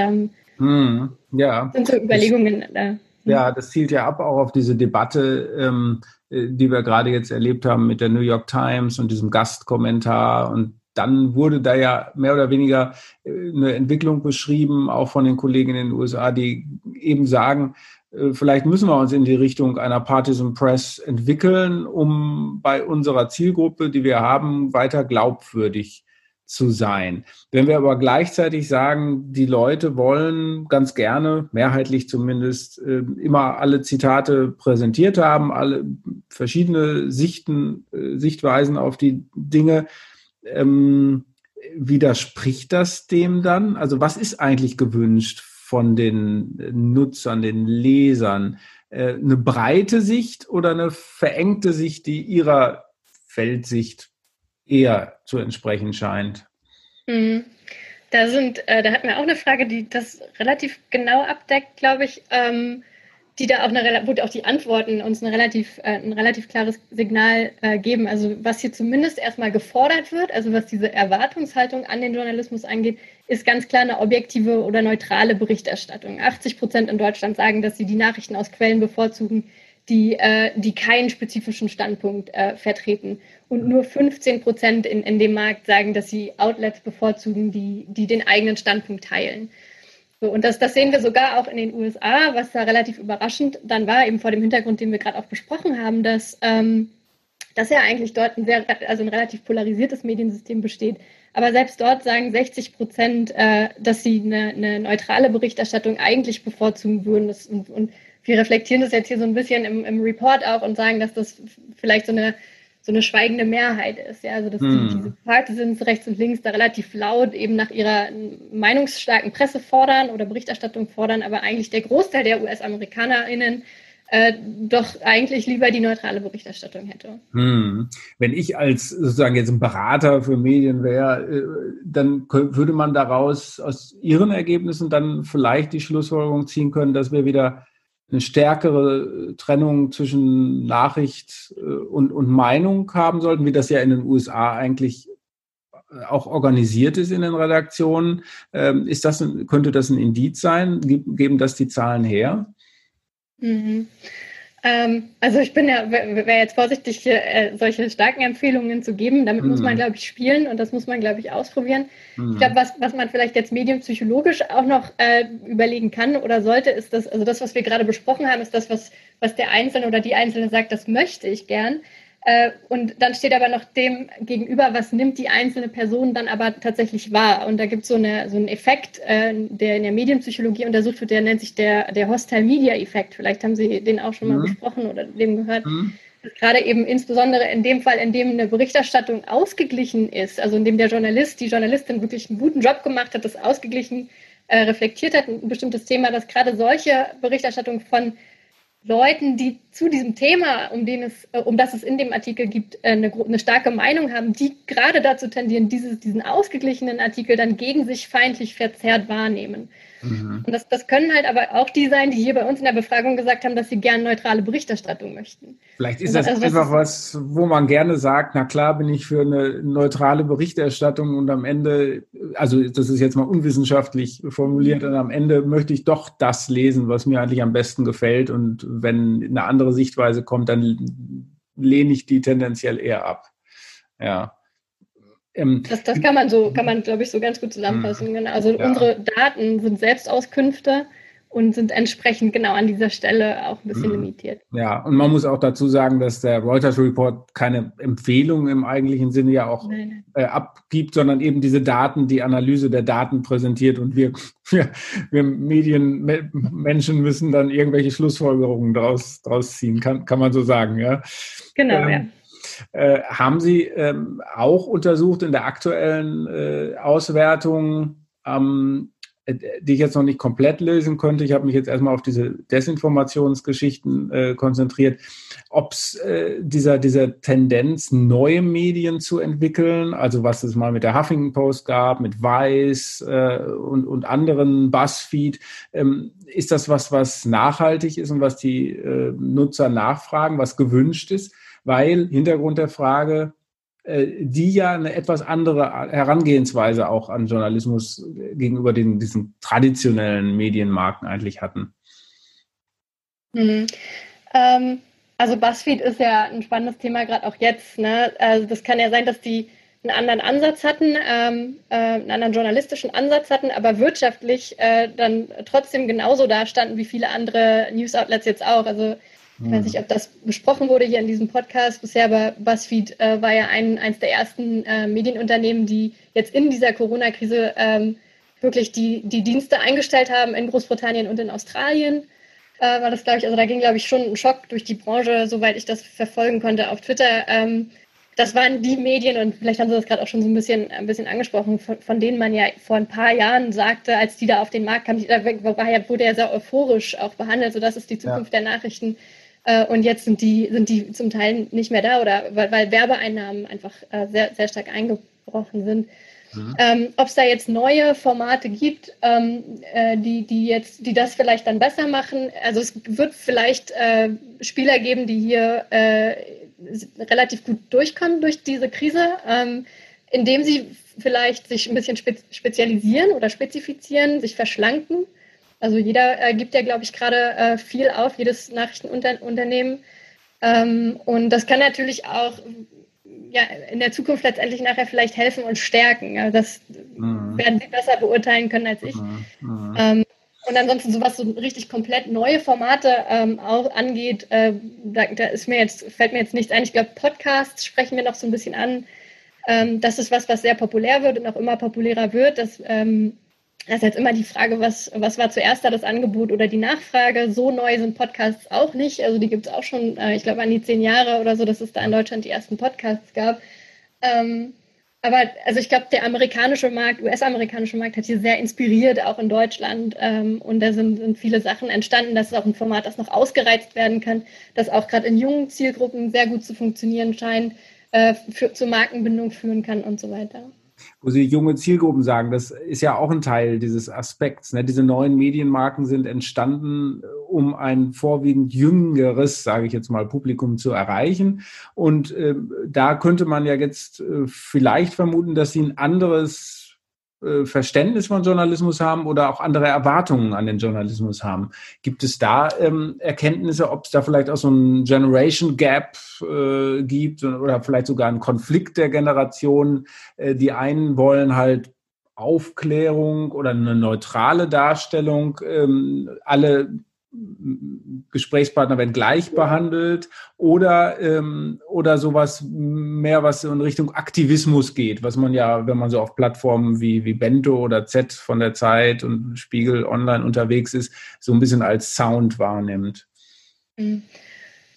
mhm. ja. sind so Überlegungen. Das ja, das zielt ja ab auch auf diese Debatte, ähm, äh, die wir gerade jetzt erlebt haben mit der New York Times und diesem Gastkommentar. Und dann wurde da ja mehr oder weniger äh, eine Entwicklung beschrieben, auch von den Kollegen in den USA, die eben sagen, äh, vielleicht müssen wir uns in die Richtung einer Partisan Press entwickeln, um bei unserer Zielgruppe, die wir haben, weiter glaubwürdig zu sein. Wenn wir aber gleichzeitig sagen, die Leute wollen ganz gerne, mehrheitlich zumindest, äh, immer alle Zitate präsentiert haben, alle verschiedene Sichten, äh, Sichtweisen auf die Dinge, ähm, widerspricht das dem dann? Also was ist eigentlich gewünscht von den Nutzern, den Lesern? Äh, eine breite Sicht oder eine verengte Sicht, die ihrer Weltsicht eher zu entsprechen scheint. Mhm. Da sind, äh, da hatten wir auch eine Frage, die das relativ genau abdeckt, glaube ich, ähm, die da auch eine, wo auch die Antworten uns eine relativ, äh, ein relativ klares Signal äh, geben. Also was hier zumindest erstmal gefordert wird, also was diese Erwartungshaltung an den Journalismus angeht, ist ganz klar eine objektive oder neutrale Berichterstattung. 80 Prozent in Deutschland sagen, dass sie die Nachrichten aus Quellen bevorzugen, die, äh, die keinen spezifischen Standpunkt äh, vertreten. Und nur 15 Prozent in, in dem Markt sagen, dass sie Outlets bevorzugen, die, die den eigenen Standpunkt teilen. So, und das, das sehen wir sogar auch in den USA, was da relativ überraschend dann war, eben vor dem Hintergrund, den wir gerade auch besprochen haben, dass, ähm, dass ja eigentlich dort ein, sehr, also ein relativ polarisiertes Mediensystem besteht. Aber selbst dort sagen 60 Prozent, äh, dass sie eine, eine neutrale Berichterstattung eigentlich bevorzugen würden. Das, und, und wir reflektieren das jetzt hier so ein bisschen im, im Report auch und sagen, dass das vielleicht so eine so eine schweigende Mehrheit ist. Ja, also dass hm. die, diese Partisans rechts und links da relativ laut eben nach ihrer meinungsstarken Presse fordern oder Berichterstattung fordern, aber eigentlich der Großteil der US-AmerikanerInnen äh, doch eigentlich lieber die neutrale Berichterstattung hätte. Hm. Wenn ich als sozusagen jetzt ein Berater für Medien wäre, äh, dann würde man daraus aus Ihren Ergebnissen dann vielleicht die Schlussfolgerung ziehen können, dass wir wieder eine stärkere Trennung zwischen Nachricht äh, und, und Meinung haben sollten, wie das ja in den USA eigentlich äh, auch organisiert ist in den Redaktionen. Ähm, ist das, könnte das ein Indiz sein? Geben das die Zahlen her? Mhm. Ähm, also ich bin ja, wäre jetzt vorsichtig, äh, solche starken Empfehlungen zu geben. Damit mhm. muss man, mhm. glaube ich, spielen und das muss man, glaube ich, ausprobieren. Mhm. Ich glaube, was, was man vielleicht jetzt medienpsychologisch auch noch äh, überlegen kann oder sollte, ist das, also das, was wir gerade besprochen haben, ist das, was, was der Einzelne oder die Einzelne sagt, das möchte ich gern. Äh, und dann steht aber noch dem gegenüber, was nimmt die einzelne Person dann aber tatsächlich wahr. Und da gibt es so, eine, so einen Effekt, äh, der in der Medienpsychologie untersucht wird, der nennt sich der, der Hostile-Media-Effekt. Vielleicht haben Sie den auch schon mal mhm. besprochen oder dem gehört. Mhm. Gerade eben insbesondere in dem Fall, in dem eine Berichterstattung ausgeglichen ist, also in dem der Journalist, die Journalistin wirklich einen guten Job gemacht hat, das ausgeglichen äh, reflektiert hat, ein bestimmtes Thema, dass gerade solche Berichterstattung von Leuten, die zu diesem Thema, um, den es, äh, um das es in dem Artikel gibt, äh, eine, eine starke Meinung haben, die gerade dazu tendieren, dieses, diesen ausgeglichenen Artikel dann gegen sich feindlich verzerrt wahrnehmen. Mhm. Und das, das können halt aber auch die sein, die hier bei uns in der Befragung gesagt haben, dass sie gerne neutrale Berichterstattung möchten. Vielleicht ist das also, einfach was, wo man gerne sagt, na klar bin ich für eine neutrale Berichterstattung und am Ende, also das ist jetzt mal unwissenschaftlich formuliert, und am Ende möchte ich doch das lesen, was mir eigentlich am besten gefällt und wenn eine andere Sichtweise kommt, dann lehne ich die tendenziell eher ab. Ja. Ähm, das, das kann man so, kann man, glaube ich, so ganz gut zusammenfassen. Mhm. Genau. Also ja. unsere Daten sind Selbstauskünfte und sind entsprechend genau an dieser Stelle auch ein bisschen mhm. limitiert. Ja, und man muss auch dazu sagen, dass der Reuters Report keine Empfehlung im eigentlichen Sinne ja auch äh, abgibt, sondern eben diese Daten, die Analyse der Daten präsentiert und wir, wir, wir Medienmenschen müssen dann irgendwelche Schlussfolgerungen daraus, daraus ziehen, kann, kann man so sagen, ja. Genau, ähm, ja. Äh, haben Sie ähm, auch untersucht in der aktuellen äh, Auswertung, ähm, äh, die ich jetzt noch nicht komplett lösen konnte. Ich habe mich jetzt erstmal auf diese Desinformationsgeschichten äh, konzentriert, ob es äh, dieser, dieser Tendenz, neue Medien zu entwickeln, also was es mal mit der Huffington Post gab, mit Vice äh, und, und anderen Buzzfeed, ähm, ist das was, was nachhaltig ist und was die äh, Nutzer nachfragen, was gewünscht ist? Weil Hintergrund der Frage, äh, die ja eine etwas andere Herangehensweise auch an Journalismus gegenüber den, diesen traditionellen Medienmarken eigentlich hatten. Mhm. Ähm, also BuzzFeed ist ja ein spannendes Thema, gerade auch jetzt. Ne? Also das kann ja sein, dass die einen anderen Ansatz hatten, ähm, äh, einen anderen journalistischen Ansatz hatten, aber wirtschaftlich äh, dann trotzdem genauso dastanden wie viele andere News-Outlets jetzt auch. Also ich weiß nicht, ob das besprochen wurde hier in diesem Podcast bisher, aber BuzzFeed äh, war ja ein, eines der ersten äh, Medienunternehmen, die jetzt in dieser Corona-Krise ähm, wirklich die, die Dienste eingestellt haben in Großbritannien und in Australien. Äh, war das, glaube ich, also da ging, glaube ich, schon ein Schock durch die Branche, soweit ich das verfolgen konnte auf Twitter. Ähm, das waren die Medien, und vielleicht haben Sie das gerade auch schon so ein bisschen, ein bisschen angesprochen, von, von, denen man ja vor ein paar Jahren sagte, als die da auf den Markt kamen, da war ja, wurde ja sehr euphorisch auch behandelt, so das ist die Zukunft ja. der Nachrichten. Äh, und jetzt sind die, sind die zum Teil nicht mehr da oder weil, weil Werbeeinnahmen einfach äh, sehr, sehr stark eingebrochen sind. Mhm. Ähm, Ob es da jetzt neue Formate gibt, ähm, äh, die, die jetzt, die das vielleicht dann besser machen. Also es wird vielleicht äh, Spieler geben, die hier äh, relativ gut durchkommen durch diese Krise, ähm, indem sie vielleicht sich ein bisschen spezialisieren oder spezifizieren, sich verschlanken also jeder äh, gibt ja, glaube ich, gerade äh, viel auf, jedes Nachrichtenunternehmen. Ähm, und das kann natürlich auch ja, in der Zukunft letztendlich nachher vielleicht helfen und stärken. Ja, das mhm. werden Sie besser beurteilen können als ich. Mhm. Mhm. Ähm, und ansonsten, so was so richtig komplett neue Formate ähm, auch angeht, äh, da, da, ist mir jetzt, fällt mir jetzt nichts ein. Ich glaube, Podcasts sprechen wir noch so ein bisschen an. Ähm, das ist was, was sehr populär wird und auch immer populärer wird. Das ähm, das ist jetzt immer die Frage, was, was war zuerst da das Angebot oder die Nachfrage? So neu sind Podcasts auch nicht. Also die gibt es auch schon, äh, ich glaube, an die zehn Jahre oder so, dass es da in Deutschland die ersten Podcasts gab. Ähm, aber also ich glaube, der amerikanische Markt, US-amerikanische Markt hat hier sehr inspiriert, auch in Deutschland. Ähm, und da sind, sind viele Sachen entstanden. Das ist auch ein Format, das noch ausgereizt werden kann, das auch gerade in jungen Zielgruppen sehr gut zu funktionieren scheint, äh, für, zur Markenbindung führen kann und so weiter wo Sie junge Zielgruppen sagen, das ist ja auch ein Teil dieses Aspekts. Ne? Diese neuen Medienmarken sind entstanden, um ein vorwiegend jüngeres, sage ich jetzt mal, Publikum zu erreichen. Und äh, da könnte man ja jetzt äh, vielleicht vermuten, dass Sie ein anderes äh, Verständnis von Journalismus haben oder auch andere Erwartungen an den Journalismus haben. Gibt es da ähm, Erkenntnisse, ob es da vielleicht auch so ein Generation Gap äh, gibt oder vielleicht sogar einen Konflikt der Generationen? Äh, die einen wollen halt Aufklärung oder eine neutrale Darstellung. Ähm, alle Gesprächspartner werden gleich behandelt oder, ähm, oder sowas mehr, was in Richtung Aktivismus geht, was man ja, wenn man so auf Plattformen wie, wie Bento oder Z von der Zeit und Spiegel online unterwegs ist, so ein bisschen als Sound wahrnimmt. Mhm.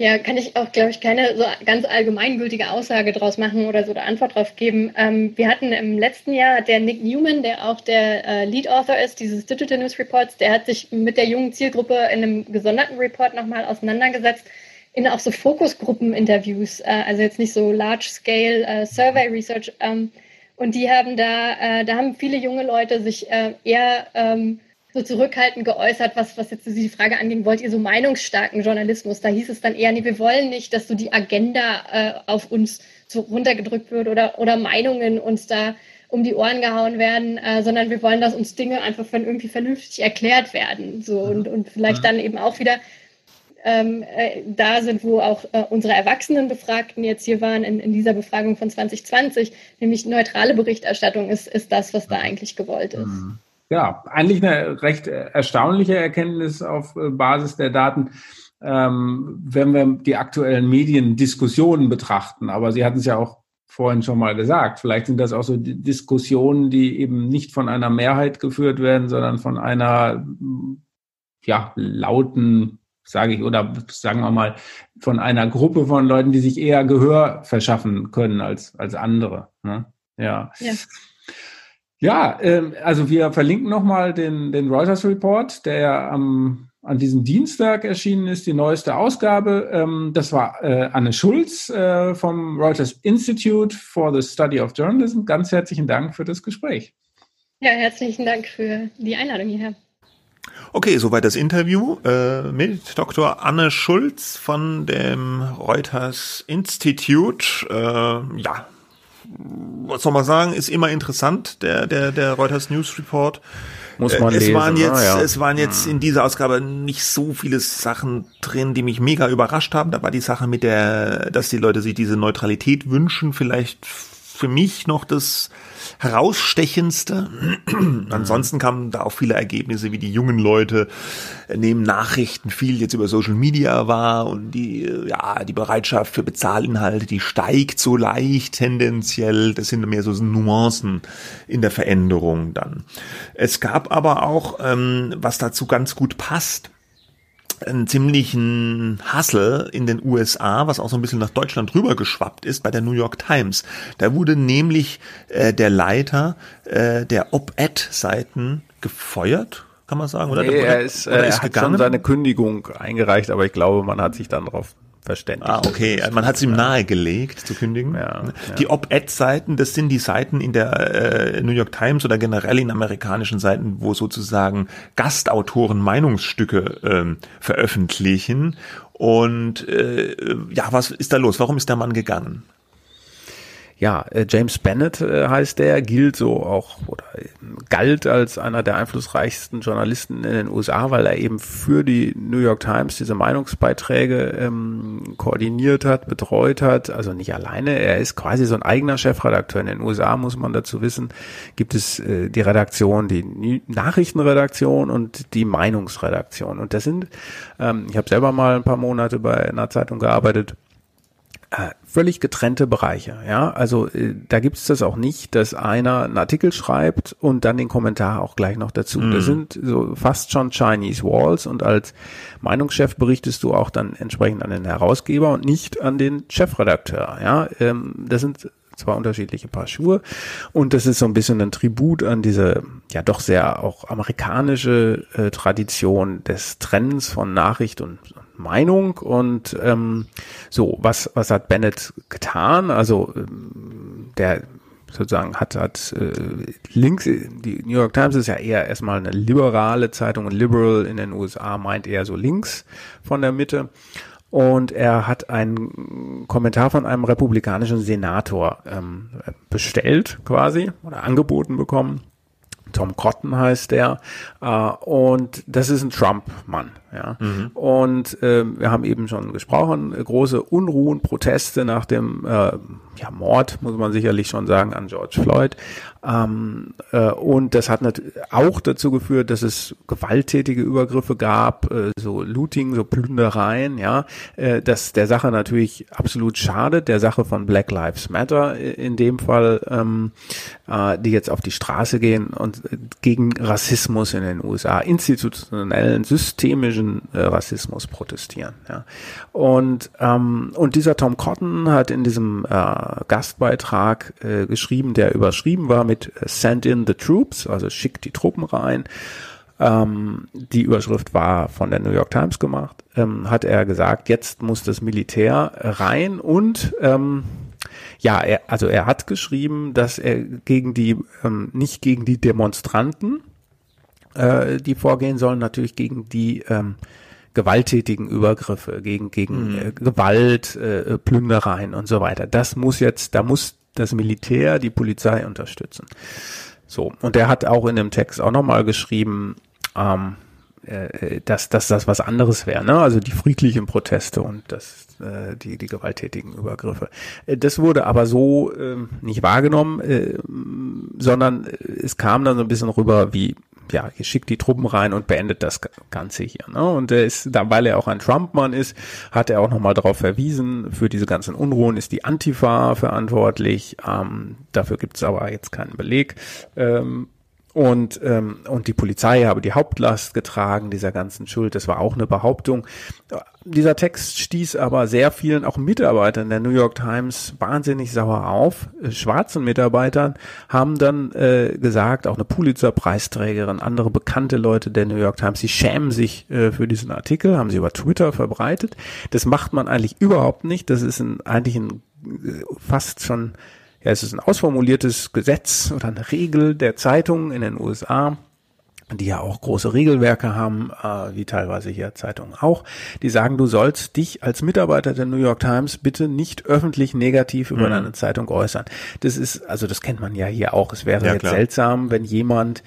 Ja, kann ich auch, glaube ich, keine so ganz allgemeingültige Aussage draus machen oder so eine Antwort drauf geben. Ähm, wir hatten im letzten Jahr der Nick Newman, der auch der äh, Lead Author ist, dieses Digital News Reports, der hat sich mit der jungen Zielgruppe in einem gesonderten Report nochmal auseinandergesetzt in auch so Fokusgruppen-Interviews, äh, also jetzt nicht so Large-Scale äh, Survey Research. Ähm, und die haben da, äh, da haben viele junge Leute sich äh, eher ähm, so zurückhaltend geäußert, was, was jetzt die Frage anging, wollt ihr so meinungsstarken Journalismus? Da hieß es dann eher, nee, wir wollen nicht, dass so die Agenda äh, auf uns so runtergedrückt wird oder, oder Meinungen uns da um die Ohren gehauen werden, äh, sondern wir wollen, dass uns Dinge einfach von irgendwie vernünftig erklärt werden. So und, und vielleicht dann eben auch wieder ähm, äh, da sind, wo auch äh, unsere Erwachsenenbefragten jetzt hier waren in, in dieser Befragung von 2020, nämlich neutrale Berichterstattung ist, ist das, was da eigentlich gewollt ist. Mhm ja, eigentlich eine recht erstaunliche Erkenntnis auf äh, Basis der Daten, ähm, wenn wir die aktuellen Mediendiskussionen betrachten. Aber Sie hatten es ja auch vorhin schon mal gesagt. Vielleicht sind das auch so Diskussionen, die eben nicht von einer Mehrheit geführt werden, sondern von einer ja, lauten, sage ich, oder sagen wir mal, von einer Gruppe von Leuten, die sich eher Gehör verschaffen können als, als andere. Ne? Ja. ja. Ja, ähm, also wir verlinken nochmal den, den Reuters Report, der am, an diesem Dienstag erschienen ist, die neueste Ausgabe. Ähm, das war äh, Anne Schulz äh, vom Reuters Institute for the Study of Journalism. Ganz herzlichen Dank für das Gespräch. Ja, herzlichen Dank für die Einladung hierher. Okay, soweit das Interview äh, mit Dr. Anne Schulz von dem Reuters Institute. Äh, ja, was soll man sagen, ist immer interessant, der, der, der Reuters News Report. Muss man äh, es lesen. Waren jetzt, ah, ja. Es waren jetzt hm. in dieser Ausgabe nicht so viele Sachen drin, die mich mega überrascht haben. Da war die Sache mit der, dass die Leute sich diese Neutralität wünschen, vielleicht für mich noch das herausstechendste. Ansonsten kamen da auch viele Ergebnisse, wie die jungen Leute nehmen Nachrichten viel jetzt über Social Media wahr und die, ja, die Bereitschaft für Bezahlinhalte, die steigt so leicht tendenziell. Das sind mehr so Nuancen in der Veränderung dann. Es gab aber auch, ähm, was dazu ganz gut passt, einen ziemlichen Hassel in den USA, was auch so ein bisschen nach Deutschland rübergeschwappt ist, bei der New York Times. Da wurde nämlich äh, der Leiter äh, der Op-Ed-Seiten gefeuert, kann man sagen, oder? Nee, er ist, oder, ist er hat gegangen? schon seine Kündigung eingereicht, aber ich glaube, man hat sich dann darauf verständlich. Ah, okay. Man hat es ihm nahegelegt zu kündigen. Ja, die ja. Op-Ed-Seiten, das sind die Seiten in der äh, New York Times oder generell in amerikanischen Seiten, wo sozusagen Gastautoren Meinungsstücke ähm, veröffentlichen. Und äh, ja, was ist da los? Warum ist der Mann gegangen? Ja, äh, James Bennett äh, heißt der, gilt so auch oder galt als einer der einflussreichsten Journalisten in den USA, weil er eben für die New York Times diese Meinungsbeiträge ähm, koordiniert hat, betreut hat. Also nicht alleine, er ist quasi so ein eigener Chefredakteur. In den USA muss man dazu wissen, gibt es äh, die Redaktion, die Nachrichtenredaktion und die Meinungsredaktion. Und das sind, ähm, ich habe selber mal ein paar Monate bei einer Zeitung gearbeitet äh, völlig getrennte Bereiche. Ja, also äh, da gibt es das auch nicht, dass einer einen Artikel schreibt und dann den Kommentar auch gleich noch dazu. Mhm. Das sind so fast schon Chinese Walls und als Meinungschef berichtest du auch dann entsprechend an den Herausgeber und nicht an den Chefredakteur. Ja, ähm, das sind zwei unterschiedliche Paar Schuhe. Und das ist so ein bisschen ein Tribut an diese ja doch sehr auch amerikanische äh, Tradition des Trennens von Nachricht und, Meinung und ähm, so, was, was hat Bennett getan? Also ähm, der sozusagen hat, hat äh, links, die New York Times ist ja eher erstmal eine liberale Zeitung und liberal in den USA meint eher so links von der Mitte. Und er hat einen Kommentar von einem republikanischen Senator ähm, bestellt quasi oder angeboten bekommen Tom Cotton heißt der. Äh, und das ist ein Trump-Mann. Ja. Mhm. Und äh, wir haben eben schon gesprochen, große Unruhen, Proteste nach dem äh, ja, Mord, muss man sicherlich schon sagen, an George Floyd. Ähm, äh, und das hat auch dazu geführt, dass es gewalttätige Übergriffe gab, äh, so Looting, so Plündereien, ja, äh, dass der Sache natürlich absolut schadet, der Sache von Black Lives Matter in dem Fall, ähm, äh, die jetzt auf die Straße gehen und äh, gegen Rassismus in den USA, institutionellen, systemischen äh, Rassismus protestieren. Ja. Und, ähm, und dieser Tom Cotton hat in diesem äh, Gastbeitrag äh, geschrieben, der überschrieben war mit Send in the Troops, also schickt die Truppen rein. Ähm, die Überschrift war von der New York Times gemacht. Ähm, hat er gesagt, jetzt muss das Militär rein und ähm, ja, er, also er hat geschrieben, dass er gegen die, ähm, nicht gegen die Demonstranten, äh, die vorgehen sollen, natürlich gegen die ähm, gewalttätigen Übergriffe, gegen, gegen mhm. äh, Gewalt, äh, Plündereien und so weiter. Das muss jetzt, da muss das Militär die Polizei unterstützen. So, und er hat auch in dem Text auch nochmal geschrieben, ähm, äh, dass, dass das was anderes wäre, ne? Also die friedlichen Proteste und das, äh, die, die gewalttätigen Übergriffe. Äh, das wurde aber so äh, nicht wahrgenommen, äh, sondern es kam dann so ein bisschen rüber wie ja, schickt die Truppen rein und beendet das Ganze hier. Ne? Und er ist, da, weil er auch ein Trump-Mann ist, hat er auch nochmal darauf verwiesen, für diese ganzen Unruhen ist die Antifa verantwortlich. Ähm, dafür gibt es aber jetzt keinen Beleg. Ähm, und, ähm, und die Polizei habe die Hauptlast getragen dieser ganzen Schuld. Das war auch eine Behauptung. Dieser Text stieß aber sehr vielen, auch Mitarbeitern der New York Times, wahnsinnig sauer auf. Äh, schwarzen Mitarbeitern haben dann äh, gesagt, auch eine Pulitzer-Preisträgerin, andere bekannte Leute der New York Times, sie schämen sich äh, für diesen Artikel, haben sie über Twitter verbreitet. Das macht man eigentlich überhaupt nicht. Das ist ein, eigentlich ein äh, fast schon ja, es ist ein ausformuliertes Gesetz oder eine Regel der Zeitungen in den USA, die ja auch große Regelwerke haben, äh, wie teilweise hier Zeitungen auch, die sagen, du sollst dich als Mitarbeiter der New York Times bitte nicht öffentlich negativ über mhm. deine Zeitung äußern. Das ist, also das kennt man ja hier auch. Es wäre ja, jetzt klar. seltsam, wenn jemand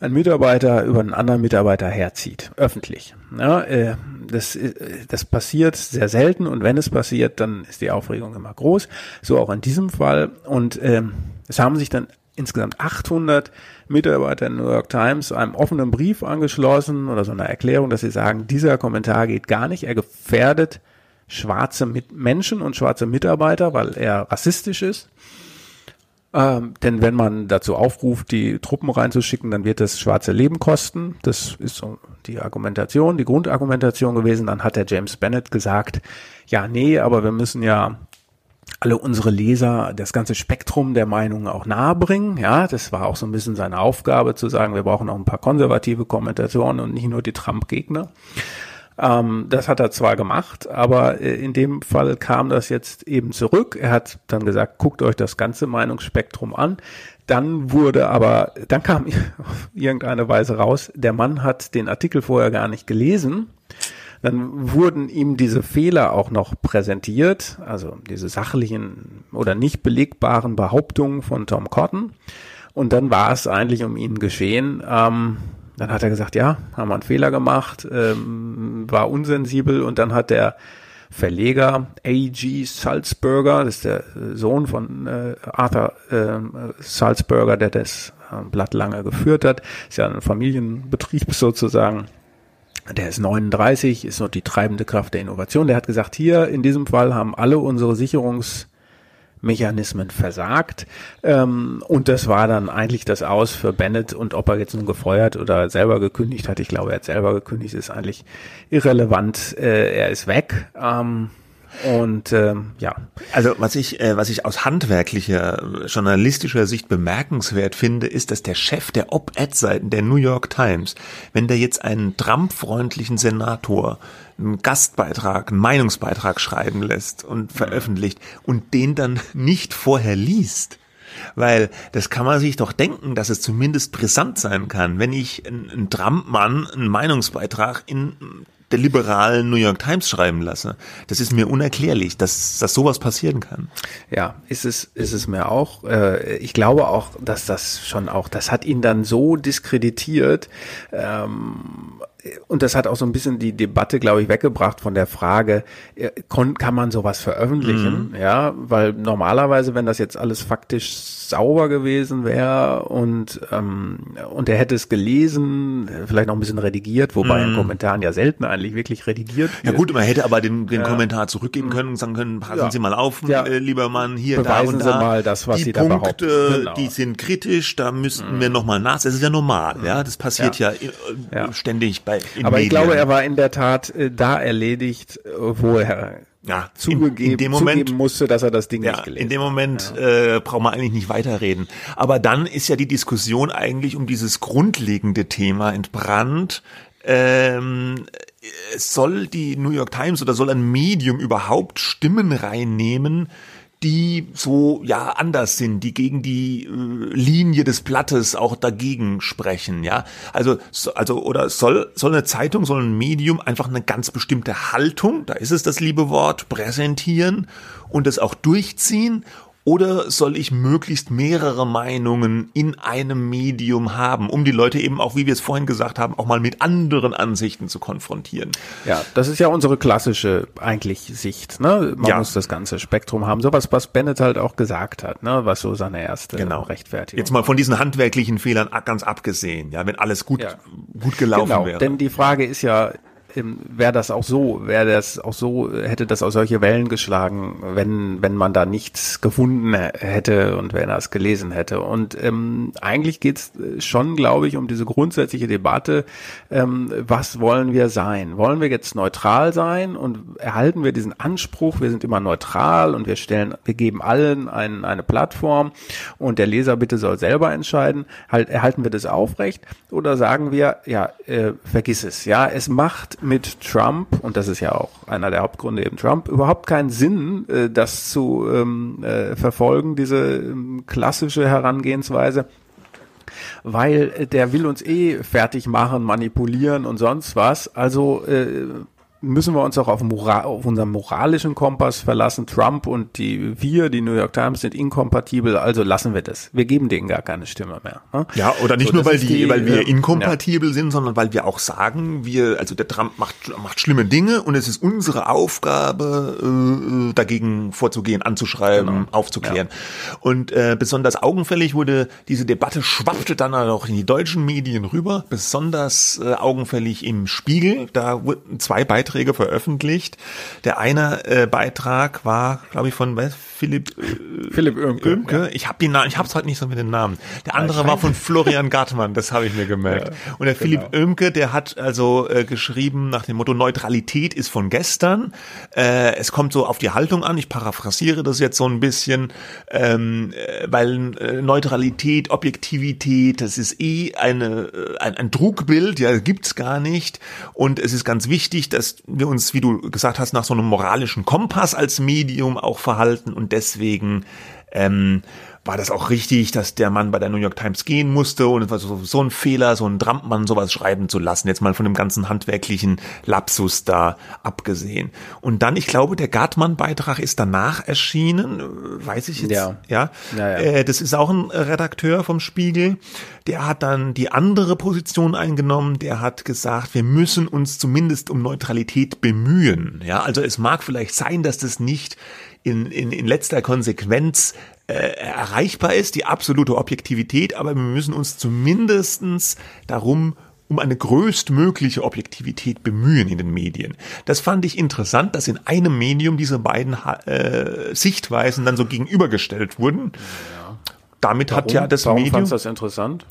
ein Mitarbeiter über einen anderen Mitarbeiter herzieht, öffentlich. Ja, äh, das, äh, das passiert sehr selten und wenn es passiert, dann ist die Aufregung immer groß. So auch in diesem Fall. Und ähm, es haben sich dann insgesamt 800 Mitarbeiter in New York Times einem offenen Brief angeschlossen oder so einer Erklärung, dass sie sagen, dieser Kommentar geht gar nicht, er gefährdet schwarze Menschen und schwarze Mitarbeiter, weil er rassistisch ist. Ähm, denn wenn man dazu aufruft, die Truppen reinzuschicken, dann wird das schwarze Leben kosten. Das ist so die Argumentation, die Grundargumentation gewesen. Dann hat der James Bennett gesagt, ja, nee, aber wir müssen ja alle unsere Leser das ganze Spektrum der Meinungen auch nahebringen. Ja, das war auch so ein bisschen seine Aufgabe zu sagen, wir brauchen auch ein paar konservative Kommentatoren und nicht nur die Trump-Gegner. Ähm, das hat er zwar gemacht, aber äh, in dem Fall kam das jetzt eben zurück. Er hat dann gesagt, guckt euch das ganze Meinungsspektrum an. Dann wurde aber, dann kam auf irgendeine Weise raus, der Mann hat den Artikel vorher gar nicht gelesen. Dann wurden ihm diese Fehler auch noch präsentiert, also diese sachlichen oder nicht belegbaren Behauptungen von Tom Cotton. Und dann war es eigentlich um ihn geschehen. Ähm, dann hat er gesagt, ja, haben wir einen Fehler gemacht, ähm, war unsensibel und dann hat der Verleger A.G. Salzburger, das ist der Sohn von äh, Arthur äh, Salzburger, der das äh, Blatt lange geführt hat, ist ja ein Familienbetrieb sozusagen. Der ist 39, ist noch die treibende Kraft der Innovation. Der hat gesagt, hier in diesem Fall haben alle unsere Sicherungs Mechanismen versagt. Ähm, und das war dann eigentlich das Aus für Bennett und ob er jetzt nun gefeuert oder selber gekündigt hat. Ich glaube, er hat selber gekündigt, ist eigentlich irrelevant. Äh, er ist weg. Ähm, und ähm, ja. Also was ich, äh, was ich aus handwerklicher, journalistischer Sicht bemerkenswert finde, ist, dass der Chef der Op-Ed-Seiten der New York Times, wenn der jetzt einen Trump-freundlichen Senator einen Gastbeitrag, einen Meinungsbeitrag schreiben lässt und veröffentlicht und den dann nicht vorher liest, weil das kann man sich doch denken, dass es zumindest brisant sein kann, wenn ich einen Trump-Mann einen Meinungsbeitrag in der liberalen New York Times schreiben lasse. Das ist mir unerklärlich, dass, dass sowas passieren kann. Ja, ist es, ist es mir auch. Äh, ich glaube auch, dass das schon auch, das hat ihn dann so diskreditiert, ähm, und das hat auch so ein bisschen die Debatte, glaube ich, weggebracht von der Frage, äh, kann man sowas veröffentlichen? Mhm. Ja, weil normalerweise, wenn das jetzt alles faktisch sauber gewesen wäre und ähm, und er hätte es gelesen, vielleicht noch ein bisschen redigiert, wobei mm. in Kommentaren ja selten eigentlich wirklich redigiert. Wird. Ja gut, man hätte aber den, den ja. Kommentar zurückgeben können und sagen können, passen ja. Sie mal auf, ja. äh, lieber Mann, hier, Beweisen da und Sie mal das, was die Sie Punkte, da behaupten. Genau. Die sind kritisch, da müssten mm. wir nochmal nach. Das ist ja normal, ja, das passiert ja, äh, ständig bei Aber Medien. ich glaube, er war in der Tat äh, da erledigt, äh, wo er ja, zugegeben, in, dem Moment, musste, dass er das Ding ja, nicht gelesen In dem Moment ja. äh, braucht man eigentlich nicht weiterreden. Aber dann ist ja die Diskussion eigentlich um dieses grundlegende Thema entbrannt. Ähm, soll die New York Times oder soll ein Medium überhaupt Stimmen reinnehmen, die so ja anders sind, die gegen die äh, Linie des Blattes auch dagegen sprechen, ja. Also so, also oder soll soll eine Zeitung, soll ein Medium einfach eine ganz bestimmte Haltung, da ist es das liebe Wort, präsentieren und das auch durchziehen oder soll ich möglichst mehrere Meinungen in einem Medium haben, um die Leute eben auch, wie wir es vorhin gesagt haben, auch mal mit anderen Ansichten zu konfrontieren? Ja, das ist ja unsere klassische eigentlich Sicht. Ne? Man ja. muss das ganze Spektrum haben. Sowas, was Bennett halt auch gesagt hat, ne? was so seine erste genau. Rechtfertigung Jetzt mal von diesen handwerklichen Fehlern ganz abgesehen, ja, wenn alles gut, ja. gut gelaufen genau, wäre. Denn die Frage ist ja, wäre das auch so, wäre das auch so, hätte das auch solche Wellen geschlagen, wenn, wenn man da nichts gefunden hätte und wenn er es gelesen hätte. Und ähm, eigentlich geht's schon, glaube ich, um diese grundsätzliche Debatte, ähm, was wollen wir sein? Wollen wir jetzt neutral sein und erhalten wir diesen Anspruch, wir sind immer neutral und wir stellen, wir geben allen ein, eine Plattform und der Leser bitte soll selber entscheiden, halt, erhalten wir das aufrecht oder sagen wir, ja, äh, vergiss es, ja, es macht mit Trump, und das ist ja auch einer der Hauptgründe eben Trump, überhaupt keinen Sinn, äh, das zu ähm, äh, verfolgen, diese ähm, klassische Herangehensweise weil der will uns eh fertig machen, manipulieren und sonst was. Also äh, müssen wir uns auch auf, Moral, auf unseren moralischen Kompass verlassen. Trump und die wir, die New York Times, sind inkompatibel, also lassen wir das. Wir geben denen gar keine Stimme mehr. Ne? Ja, oder nicht so, nur, weil die, die, weil wir inkompatibel ja. sind, sondern weil wir auch sagen, wir, also der Trump macht, macht schlimme Dinge und es ist unsere Aufgabe, äh, dagegen vorzugehen, anzuschreiben, genau. aufzuklären. Ja. Und äh, besonders augenfällig wurde diese Debatte schwappte dann auch in die deutschen Medien rüber, besonders äh, augenfällig im Spiegel. Da wurden zwei Beiträge Beiträge veröffentlicht. Der eine äh, Beitrag war, glaube ich, von Philipp äh, Philipp Oemke. Oemke. Ja. Ich habe den Namen, ich habe es heute nicht so mit den Namen. Der andere war von Florian Gartmann, das habe ich mir gemerkt. Ja, Und der genau. Philipp Oemke, der hat also äh, geschrieben nach dem Motto Neutralität ist von gestern. Äh, es kommt so auf die Haltung an. Ich paraphrasiere das jetzt so ein bisschen, ähm, äh, weil äh, Neutralität, Objektivität, das ist eh eine äh, ein, ein Trugbild, ja, gibt's gar nicht. Und es ist ganz wichtig, dass wir uns, wie du gesagt hast, nach so einem moralischen Kompass als Medium auch verhalten und deswegen ähm, war das auch richtig, dass der Mann bei der New York Times gehen musste und es war so, so ein Fehler, so ein Trampmann sowas schreiben zu lassen, jetzt mal von dem ganzen handwerklichen Lapsus da abgesehen. Und dann, ich glaube, der Gartmann-Beitrag ist danach erschienen, weiß ich jetzt, ja, ja. ja, ja. Äh, das ist auch ein Redakteur vom Spiegel, der hat dann die andere Position eingenommen, der hat gesagt, wir müssen uns zumindest um Neutralität bemühen, ja, also es mag vielleicht sein, dass das nicht in, in, in letzter Konsequenz äh, erreichbar ist, die absolute Objektivität, aber wir müssen uns zumindestens darum um eine größtmögliche Objektivität bemühen in den Medien. Das fand ich interessant, dass in einem Medium diese beiden äh, Sichtweisen dann so gegenübergestellt wurden. Ja. Damit warum, hat ja das warum Medium. Fandst das interessant?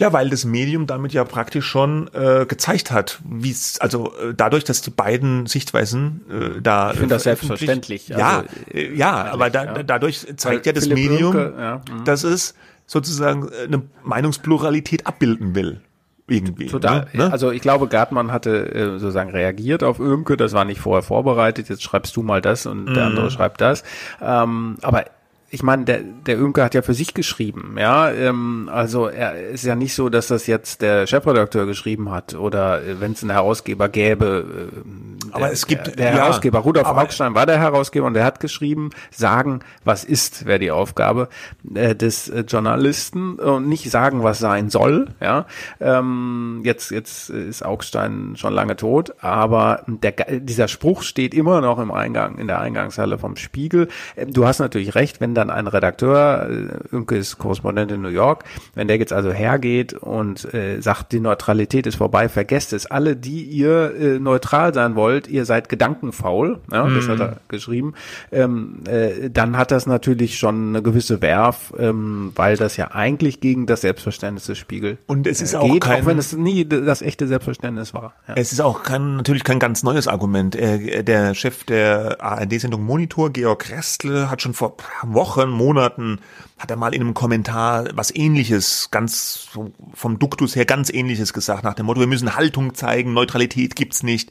Ja, weil das Medium damit ja praktisch schon äh, gezeigt hat, wie es also äh, dadurch, dass die beiden Sichtweisen äh, da. Ich finde das selbstverständlich. Ja, also, äh, ja, aber da, ja. dadurch zeigt weil ja das Philipp Medium, Rünke, ja. mhm. dass es sozusagen äh, eine Meinungspluralität abbilden will irgendwie. Total. Ne? ne? Also ich glaube, Gartmann hatte äh, sozusagen reagiert auf Ömke, das war nicht vorher vorbereitet, jetzt schreibst du mal das und mm. der mhm. andere schreibt das. Ähm, aber ich meine, der, der Ümke hat ja für sich geschrieben, ja. Ähm, also er ist ja nicht so, dass das jetzt der Chefredakteur geschrieben hat oder äh, wenn es einen Herausgeber gäbe. Äh, aber es gibt der, der ja, Herausgeber Rudolf Augstein war der Herausgeber und der hat geschrieben, sagen, was ist, wäre die Aufgabe äh, des äh, Journalisten und nicht sagen, was sein soll, ja. Ähm, jetzt jetzt ist Augstein schon lange tot, aber der, dieser Spruch steht immer noch im Eingang in der Eingangshalle vom Spiegel. Ähm, du hast natürlich recht, wenn dann ein Redakteur, äh, Imke ist Korrespondent in New York, wenn der jetzt also hergeht und äh, sagt, die Neutralität ist vorbei, vergesst es. Alle, die ihr äh, neutral sein wollt, ihr seid gedankenfaul, ja, mhm. das hat er mhm. geschrieben, ähm, äh, dann hat das natürlich schon eine gewisse Werf, ähm, weil das ja eigentlich gegen das Selbstverständnis des Spiegel und es ist äh, auch kein, auch wenn es nie das echte Selbstverständnis war. Ja. Es ist auch kein, natürlich kein ganz neues Argument. Äh, der Chef der ARD-Sendung Monitor, Georg Restle, hat schon vor Wochen, Monaten hat er mal in einem Kommentar was ähnliches, ganz vom Duktus her ganz ähnliches gesagt, nach dem Motto, wir müssen Haltung zeigen, Neutralität gibt's nicht.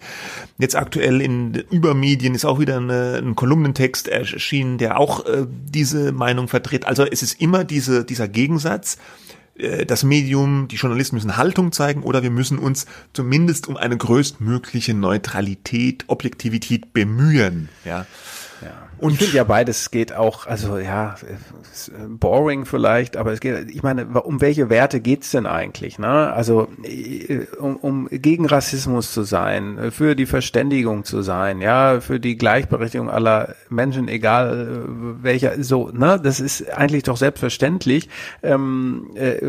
Jetzt aktuell in Übermedien ist auch wieder eine, ein Kolumnentext erschienen, der auch äh, diese Meinung vertritt. Also es ist immer diese, dieser Gegensatz, das Medium, die Journalisten müssen Haltung zeigen oder wir müssen uns zumindest um eine größtmögliche Neutralität, Objektivität bemühen. Ja. Und ich finde ja beides geht auch, also ja, boring vielleicht, aber es geht, ich meine, um welche Werte geht's denn eigentlich? Ne? Also äh, um, um gegen Rassismus zu sein, für die Verständigung zu sein, ja, für die Gleichberechtigung aller Menschen, egal äh, welcher, so, ne, das ist eigentlich doch selbstverständlich. Ähm, äh,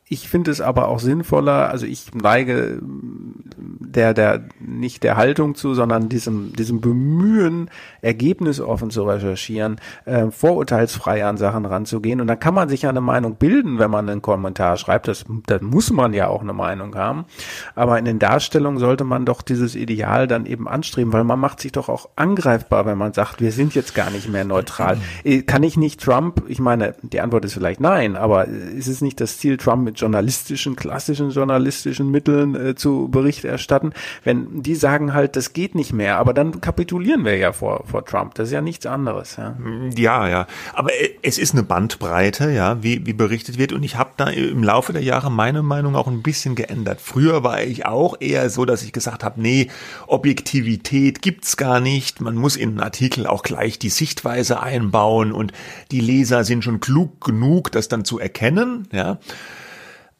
ich finde es aber auch sinnvoller, also ich neige der, der, nicht der Haltung zu, sondern diesem, diesem Bemühen, ergebnisoffen zu recherchieren, äh, vorurteilsfrei an Sachen ranzugehen. Und dann kann man sich ja eine Meinung bilden, wenn man einen Kommentar schreibt. Das, das muss man ja auch eine Meinung haben. Aber in den Darstellungen sollte man doch dieses Ideal dann eben anstreben, weil man macht sich doch auch angreifbar, wenn man sagt, wir sind jetzt gar nicht mehr neutral. Äh, kann ich nicht Trump, ich meine, die Antwort ist vielleicht nein, aber ist es nicht das Ziel, Trump mit journalistischen, klassischen journalistischen Mitteln äh, zu Bericht erstatten, wenn die sagen halt, das geht nicht mehr, aber dann kapitulieren wir ja vor, vor Trump. Das ist ja nichts anderes. Ja, ja. ja. Aber äh, es ist eine Bandbreite, ja, wie, wie berichtet wird. Und ich habe da im Laufe der Jahre meine Meinung auch ein bisschen geändert. Früher war ich auch eher so, dass ich gesagt habe, nee, Objektivität gibt's gar nicht. Man muss in einen Artikel auch gleich die Sichtweise einbauen und die Leser sind schon klug genug, das dann zu erkennen, ja.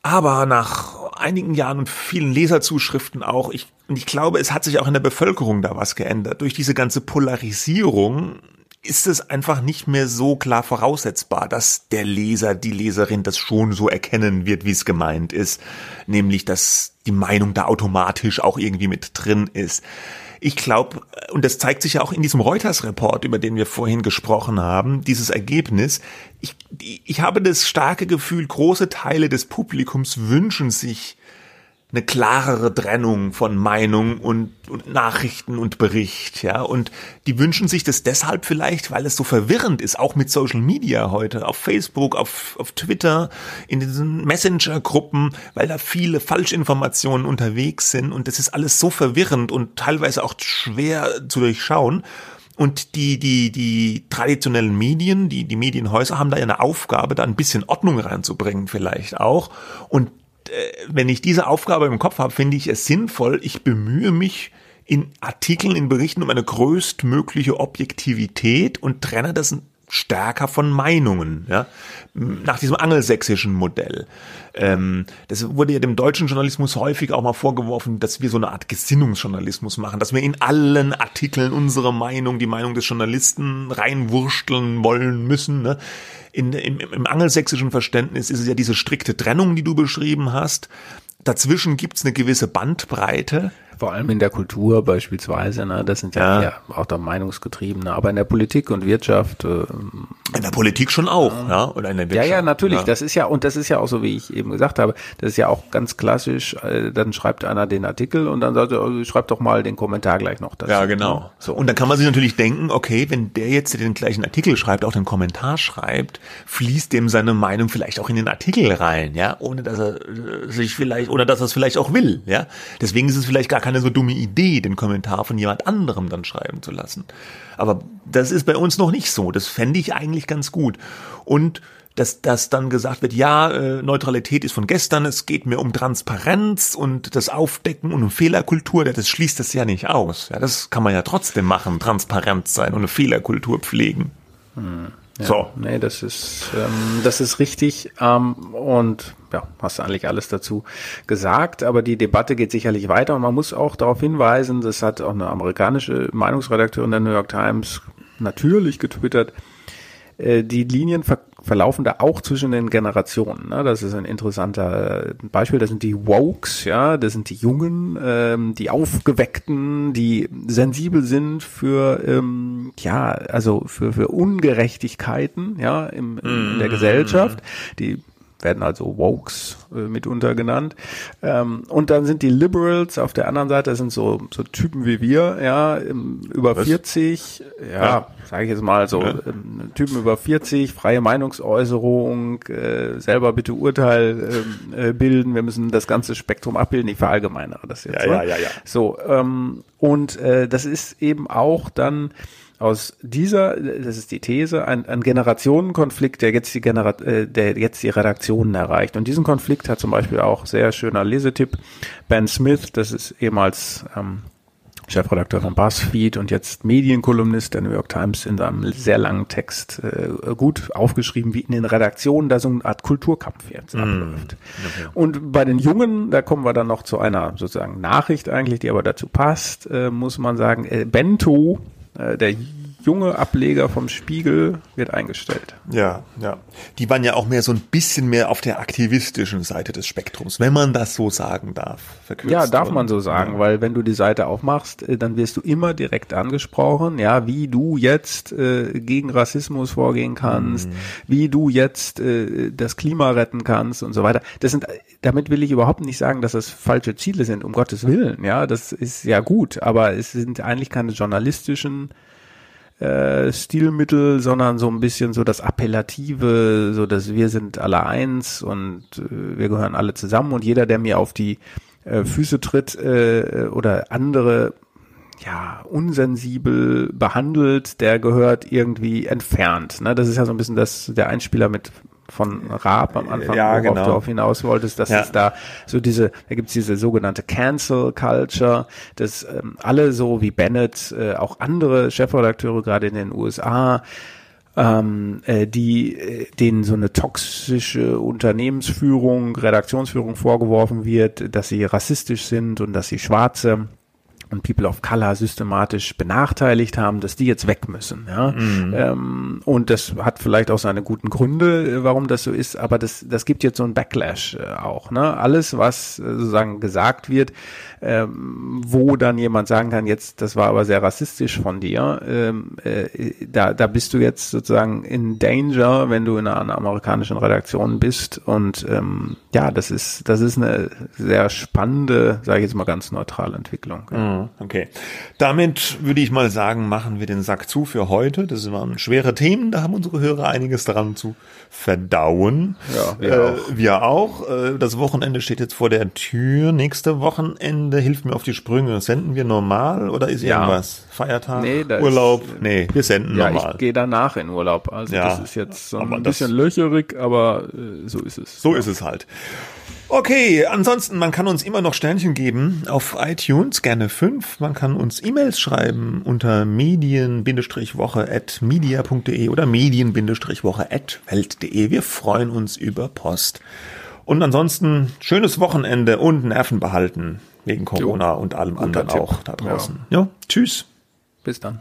Aber nach einigen Jahren und vielen Leserzuschriften auch, ich, und ich glaube, es hat sich auch in der Bevölkerung da was geändert. Durch diese ganze Polarisierung ist es einfach nicht mehr so klar voraussetzbar, dass der Leser, die Leserin das schon so erkennen wird, wie es gemeint ist. Nämlich, dass die Meinung da automatisch auch irgendwie mit drin ist. Ich glaube, und das zeigt sich ja auch in diesem Reuters-Report, über den wir vorhin gesprochen haben, dieses Ergebnis. Ich, ich habe das starke Gefühl, große Teile des Publikums wünschen sich eine klarere Trennung von Meinung und, und, Nachrichten und Bericht, ja. Und die wünschen sich das deshalb vielleicht, weil es so verwirrend ist, auch mit Social Media heute, auf Facebook, auf, auf Twitter, in diesen Messenger-Gruppen, weil da viele Falschinformationen unterwegs sind und das ist alles so verwirrend und teilweise auch schwer zu durchschauen. Und die, die, die traditionellen Medien, die, die Medienhäuser haben da ja eine Aufgabe, da ein bisschen Ordnung reinzubringen vielleicht auch. Und wenn ich diese Aufgabe im Kopf habe, finde ich es sinnvoll. Ich bemühe mich in Artikeln, in Berichten um eine größtmögliche Objektivität und trenne das stärker von Meinungen, ja, nach diesem angelsächsischen Modell. Ähm, das wurde ja dem deutschen Journalismus häufig auch mal vorgeworfen, dass wir so eine Art Gesinnungsjournalismus machen, dass wir in allen Artikeln unsere Meinung, die Meinung des Journalisten reinwursteln wollen müssen. Ne? In, im, Im angelsächsischen Verständnis ist es ja diese strikte Trennung, die du beschrieben hast. Dazwischen gibt's eine gewisse Bandbreite vor allem in der Kultur beispielsweise, ne, das sind ja, ja. auch da Meinungsgetriebene, aber in der Politik und Wirtschaft. Äh, in der Politik schon auch, ja, ja oder in der Wirtschaft. Ja, ja, natürlich. Ja. Das ist ja, und das ist ja auch so, wie ich eben gesagt habe, das ist ja auch ganz klassisch, äh, dann schreibt einer den Artikel und dann sagt er, oh, schreib doch mal den Kommentar gleich noch dazu. Ja, genau. So. Und dann kann man sich natürlich denken, okay, wenn der jetzt den gleichen Artikel schreibt, auch den Kommentar schreibt, fließt dem seine Meinung vielleicht auch in den Artikel rein, ja, ohne dass er äh, sich vielleicht, oder dass er es vielleicht auch will, ja. Deswegen ist es vielleicht gar kein keine so dumme Idee, den Kommentar von jemand anderem dann schreiben zu lassen. Aber das ist bei uns noch nicht so. Das fände ich eigentlich ganz gut. Und dass, dass dann gesagt wird, ja, äh, Neutralität ist von gestern, es geht mir um Transparenz und das Aufdecken und um Fehlerkultur, das schließt das ja nicht aus. Ja, das kann man ja trotzdem machen, transparent sein und eine Fehlerkultur pflegen. Hm. Ja, so. Nee, das ist, ähm, das ist richtig. Ähm, und ja, hast du eigentlich alles dazu gesagt. Aber die Debatte geht sicherlich weiter und man muss auch darauf hinweisen, das hat auch eine amerikanische Meinungsredakteurin der New York Times natürlich getwittert, äh, die Linien ver verlaufen da auch zwischen den Generationen. Ne? Das ist ein interessanter äh, Beispiel. Das sind die Wokes, ja, das sind die Jungen, ähm, die Aufgeweckten, die sensibel sind für ähm, ja, also für für Ungerechtigkeiten, ja, im, in der mm. Gesellschaft, die werden also Wokes äh, mitunter genannt. Ähm, und dann sind die Liberals auf der anderen Seite, das sind so, so Typen wie wir, ja, im, über Was? 40, ja, ja. sage ich jetzt mal so, ja. ähm, Typen über 40, freie Meinungsäußerung, äh, selber bitte Urteil ähm, äh, bilden, wir müssen das ganze Spektrum abbilden, ich verallgemeinere das jetzt. Ja, ja, ja, ja. So, ähm, und äh, das ist eben auch dann aus dieser, das ist die These, ein, ein Generationenkonflikt, der jetzt die Genera äh, der jetzt die Redaktionen erreicht. Und diesen Konflikt hat zum Beispiel auch sehr schöner Lesetipp Ben Smith, das ist ehemals ähm, Chefredakteur von BuzzFeed und jetzt Medienkolumnist der New York Times in einem sehr langen Text äh, gut aufgeschrieben, wie in den Redaktionen da so eine Art Kulturkampf jetzt mm. abläuft. Okay. Und bei den Jungen, da kommen wir dann noch zu einer sozusagen Nachricht eigentlich, die aber dazu passt, äh, muss man sagen, äh, Bento, der junge Ableger vom Spiegel wird eingestellt. Ja, ja. Die waren ja auch mehr so ein bisschen mehr auf der aktivistischen Seite des Spektrums, wenn man das so sagen darf. Verkürzt ja, darf man so sagen, ja. weil wenn du die Seite aufmachst, äh, dann wirst du immer direkt angesprochen, ja, wie du jetzt äh, gegen Rassismus vorgehen kannst, mhm. wie du jetzt äh, das Klima retten kannst und so weiter. Das sind, damit will ich überhaupt nicht sagen, dass das falsche Ziele sind, um Gottes Willen, ja, das ist ja gut, aber es sind eigentlich keine journalistischen äh, Stilmittel, sondern so ein bisschen so das Appellative, so dass wir sind alle eins und äh, wir gehören alle zusammen und jeder, der mir auf die äh, Füße tritt äh, oder andere ja, unsensibel behandelt, der gehört irgendwie entfernt. Ne? Das ist ja so ein bisschen das, der Einspieler mit von Raab am Anfang, ja, worauf genau. du auf hinaus wolltest, dass ja. es da so diese, da gibt's diese sogenannte Cancel Culture, dass ähm, alle so wie Bennett, äh, auch andere Chefredakteure gerade in den USA, ähm, äh, die äh, denen so eine toxische Unternehmensführung, Redaktionsführung vorgeworfen wird, dass sie rassistisch sind und dass sie Schwarze und People of Color systematisch benachteiligt haben, dass die jetzt weg müssen. Ja? Mhm. Ähm, und das hat vielleicht auch seine guten Gründe, äh, warum das so ist, aber das, das gibt jetzt so ein Backlash äh, auch. Ne? Alles, was äh, sozusagen gesagt wird, ähm, wo dann jemand sagen kann, jetzt, das war aber sehr rassistisch von dir, ähm, äh, da, da bist du jetzt sozusagen in Danger, wenn du in einer amerikanischen Redaktion bist. Und ähm, ja, das ist, das ist eine sehr spannende, sage ich jetzt mal ganz neutrale Entwicklung. Mhm. Okay. Damit würde ich mal sagen, machen wir den Sack zu für heute. Das waren schwere Themen, da haben unsere Hörer einiges daran zu verdauen. Ja, wir äh, auch. Wir auch. Äh, das Wochenende steht jetzt vor der Tür. Nächste Wochenende hilft mir auf die Sprünge. Senden wir normal oder ist ja. irgendwas? Feiertag? Nee, Urlaub? Ist, nee, wir senden ja, normal. Ich gehe danach in Urlaub. Also ja, das ist jetzt so ein bisschen löcherig, aber äh, so ist es. So ist es halt. Okay, ansonsten, man kann uns immer noch Sternchen geben auf iTunes, gerne fünf. Man kann uns E-Mails schreiben unter medien-woche at media.de oder medien-woche at welt.de. Wir freuen uns über Post. Und ansonsten, schönes Wochenende und Nerven behalten wegen Corona jo. und allem Guter anderen Tipp. auch da draußen. Ja. ja, tschüss. Bis dann.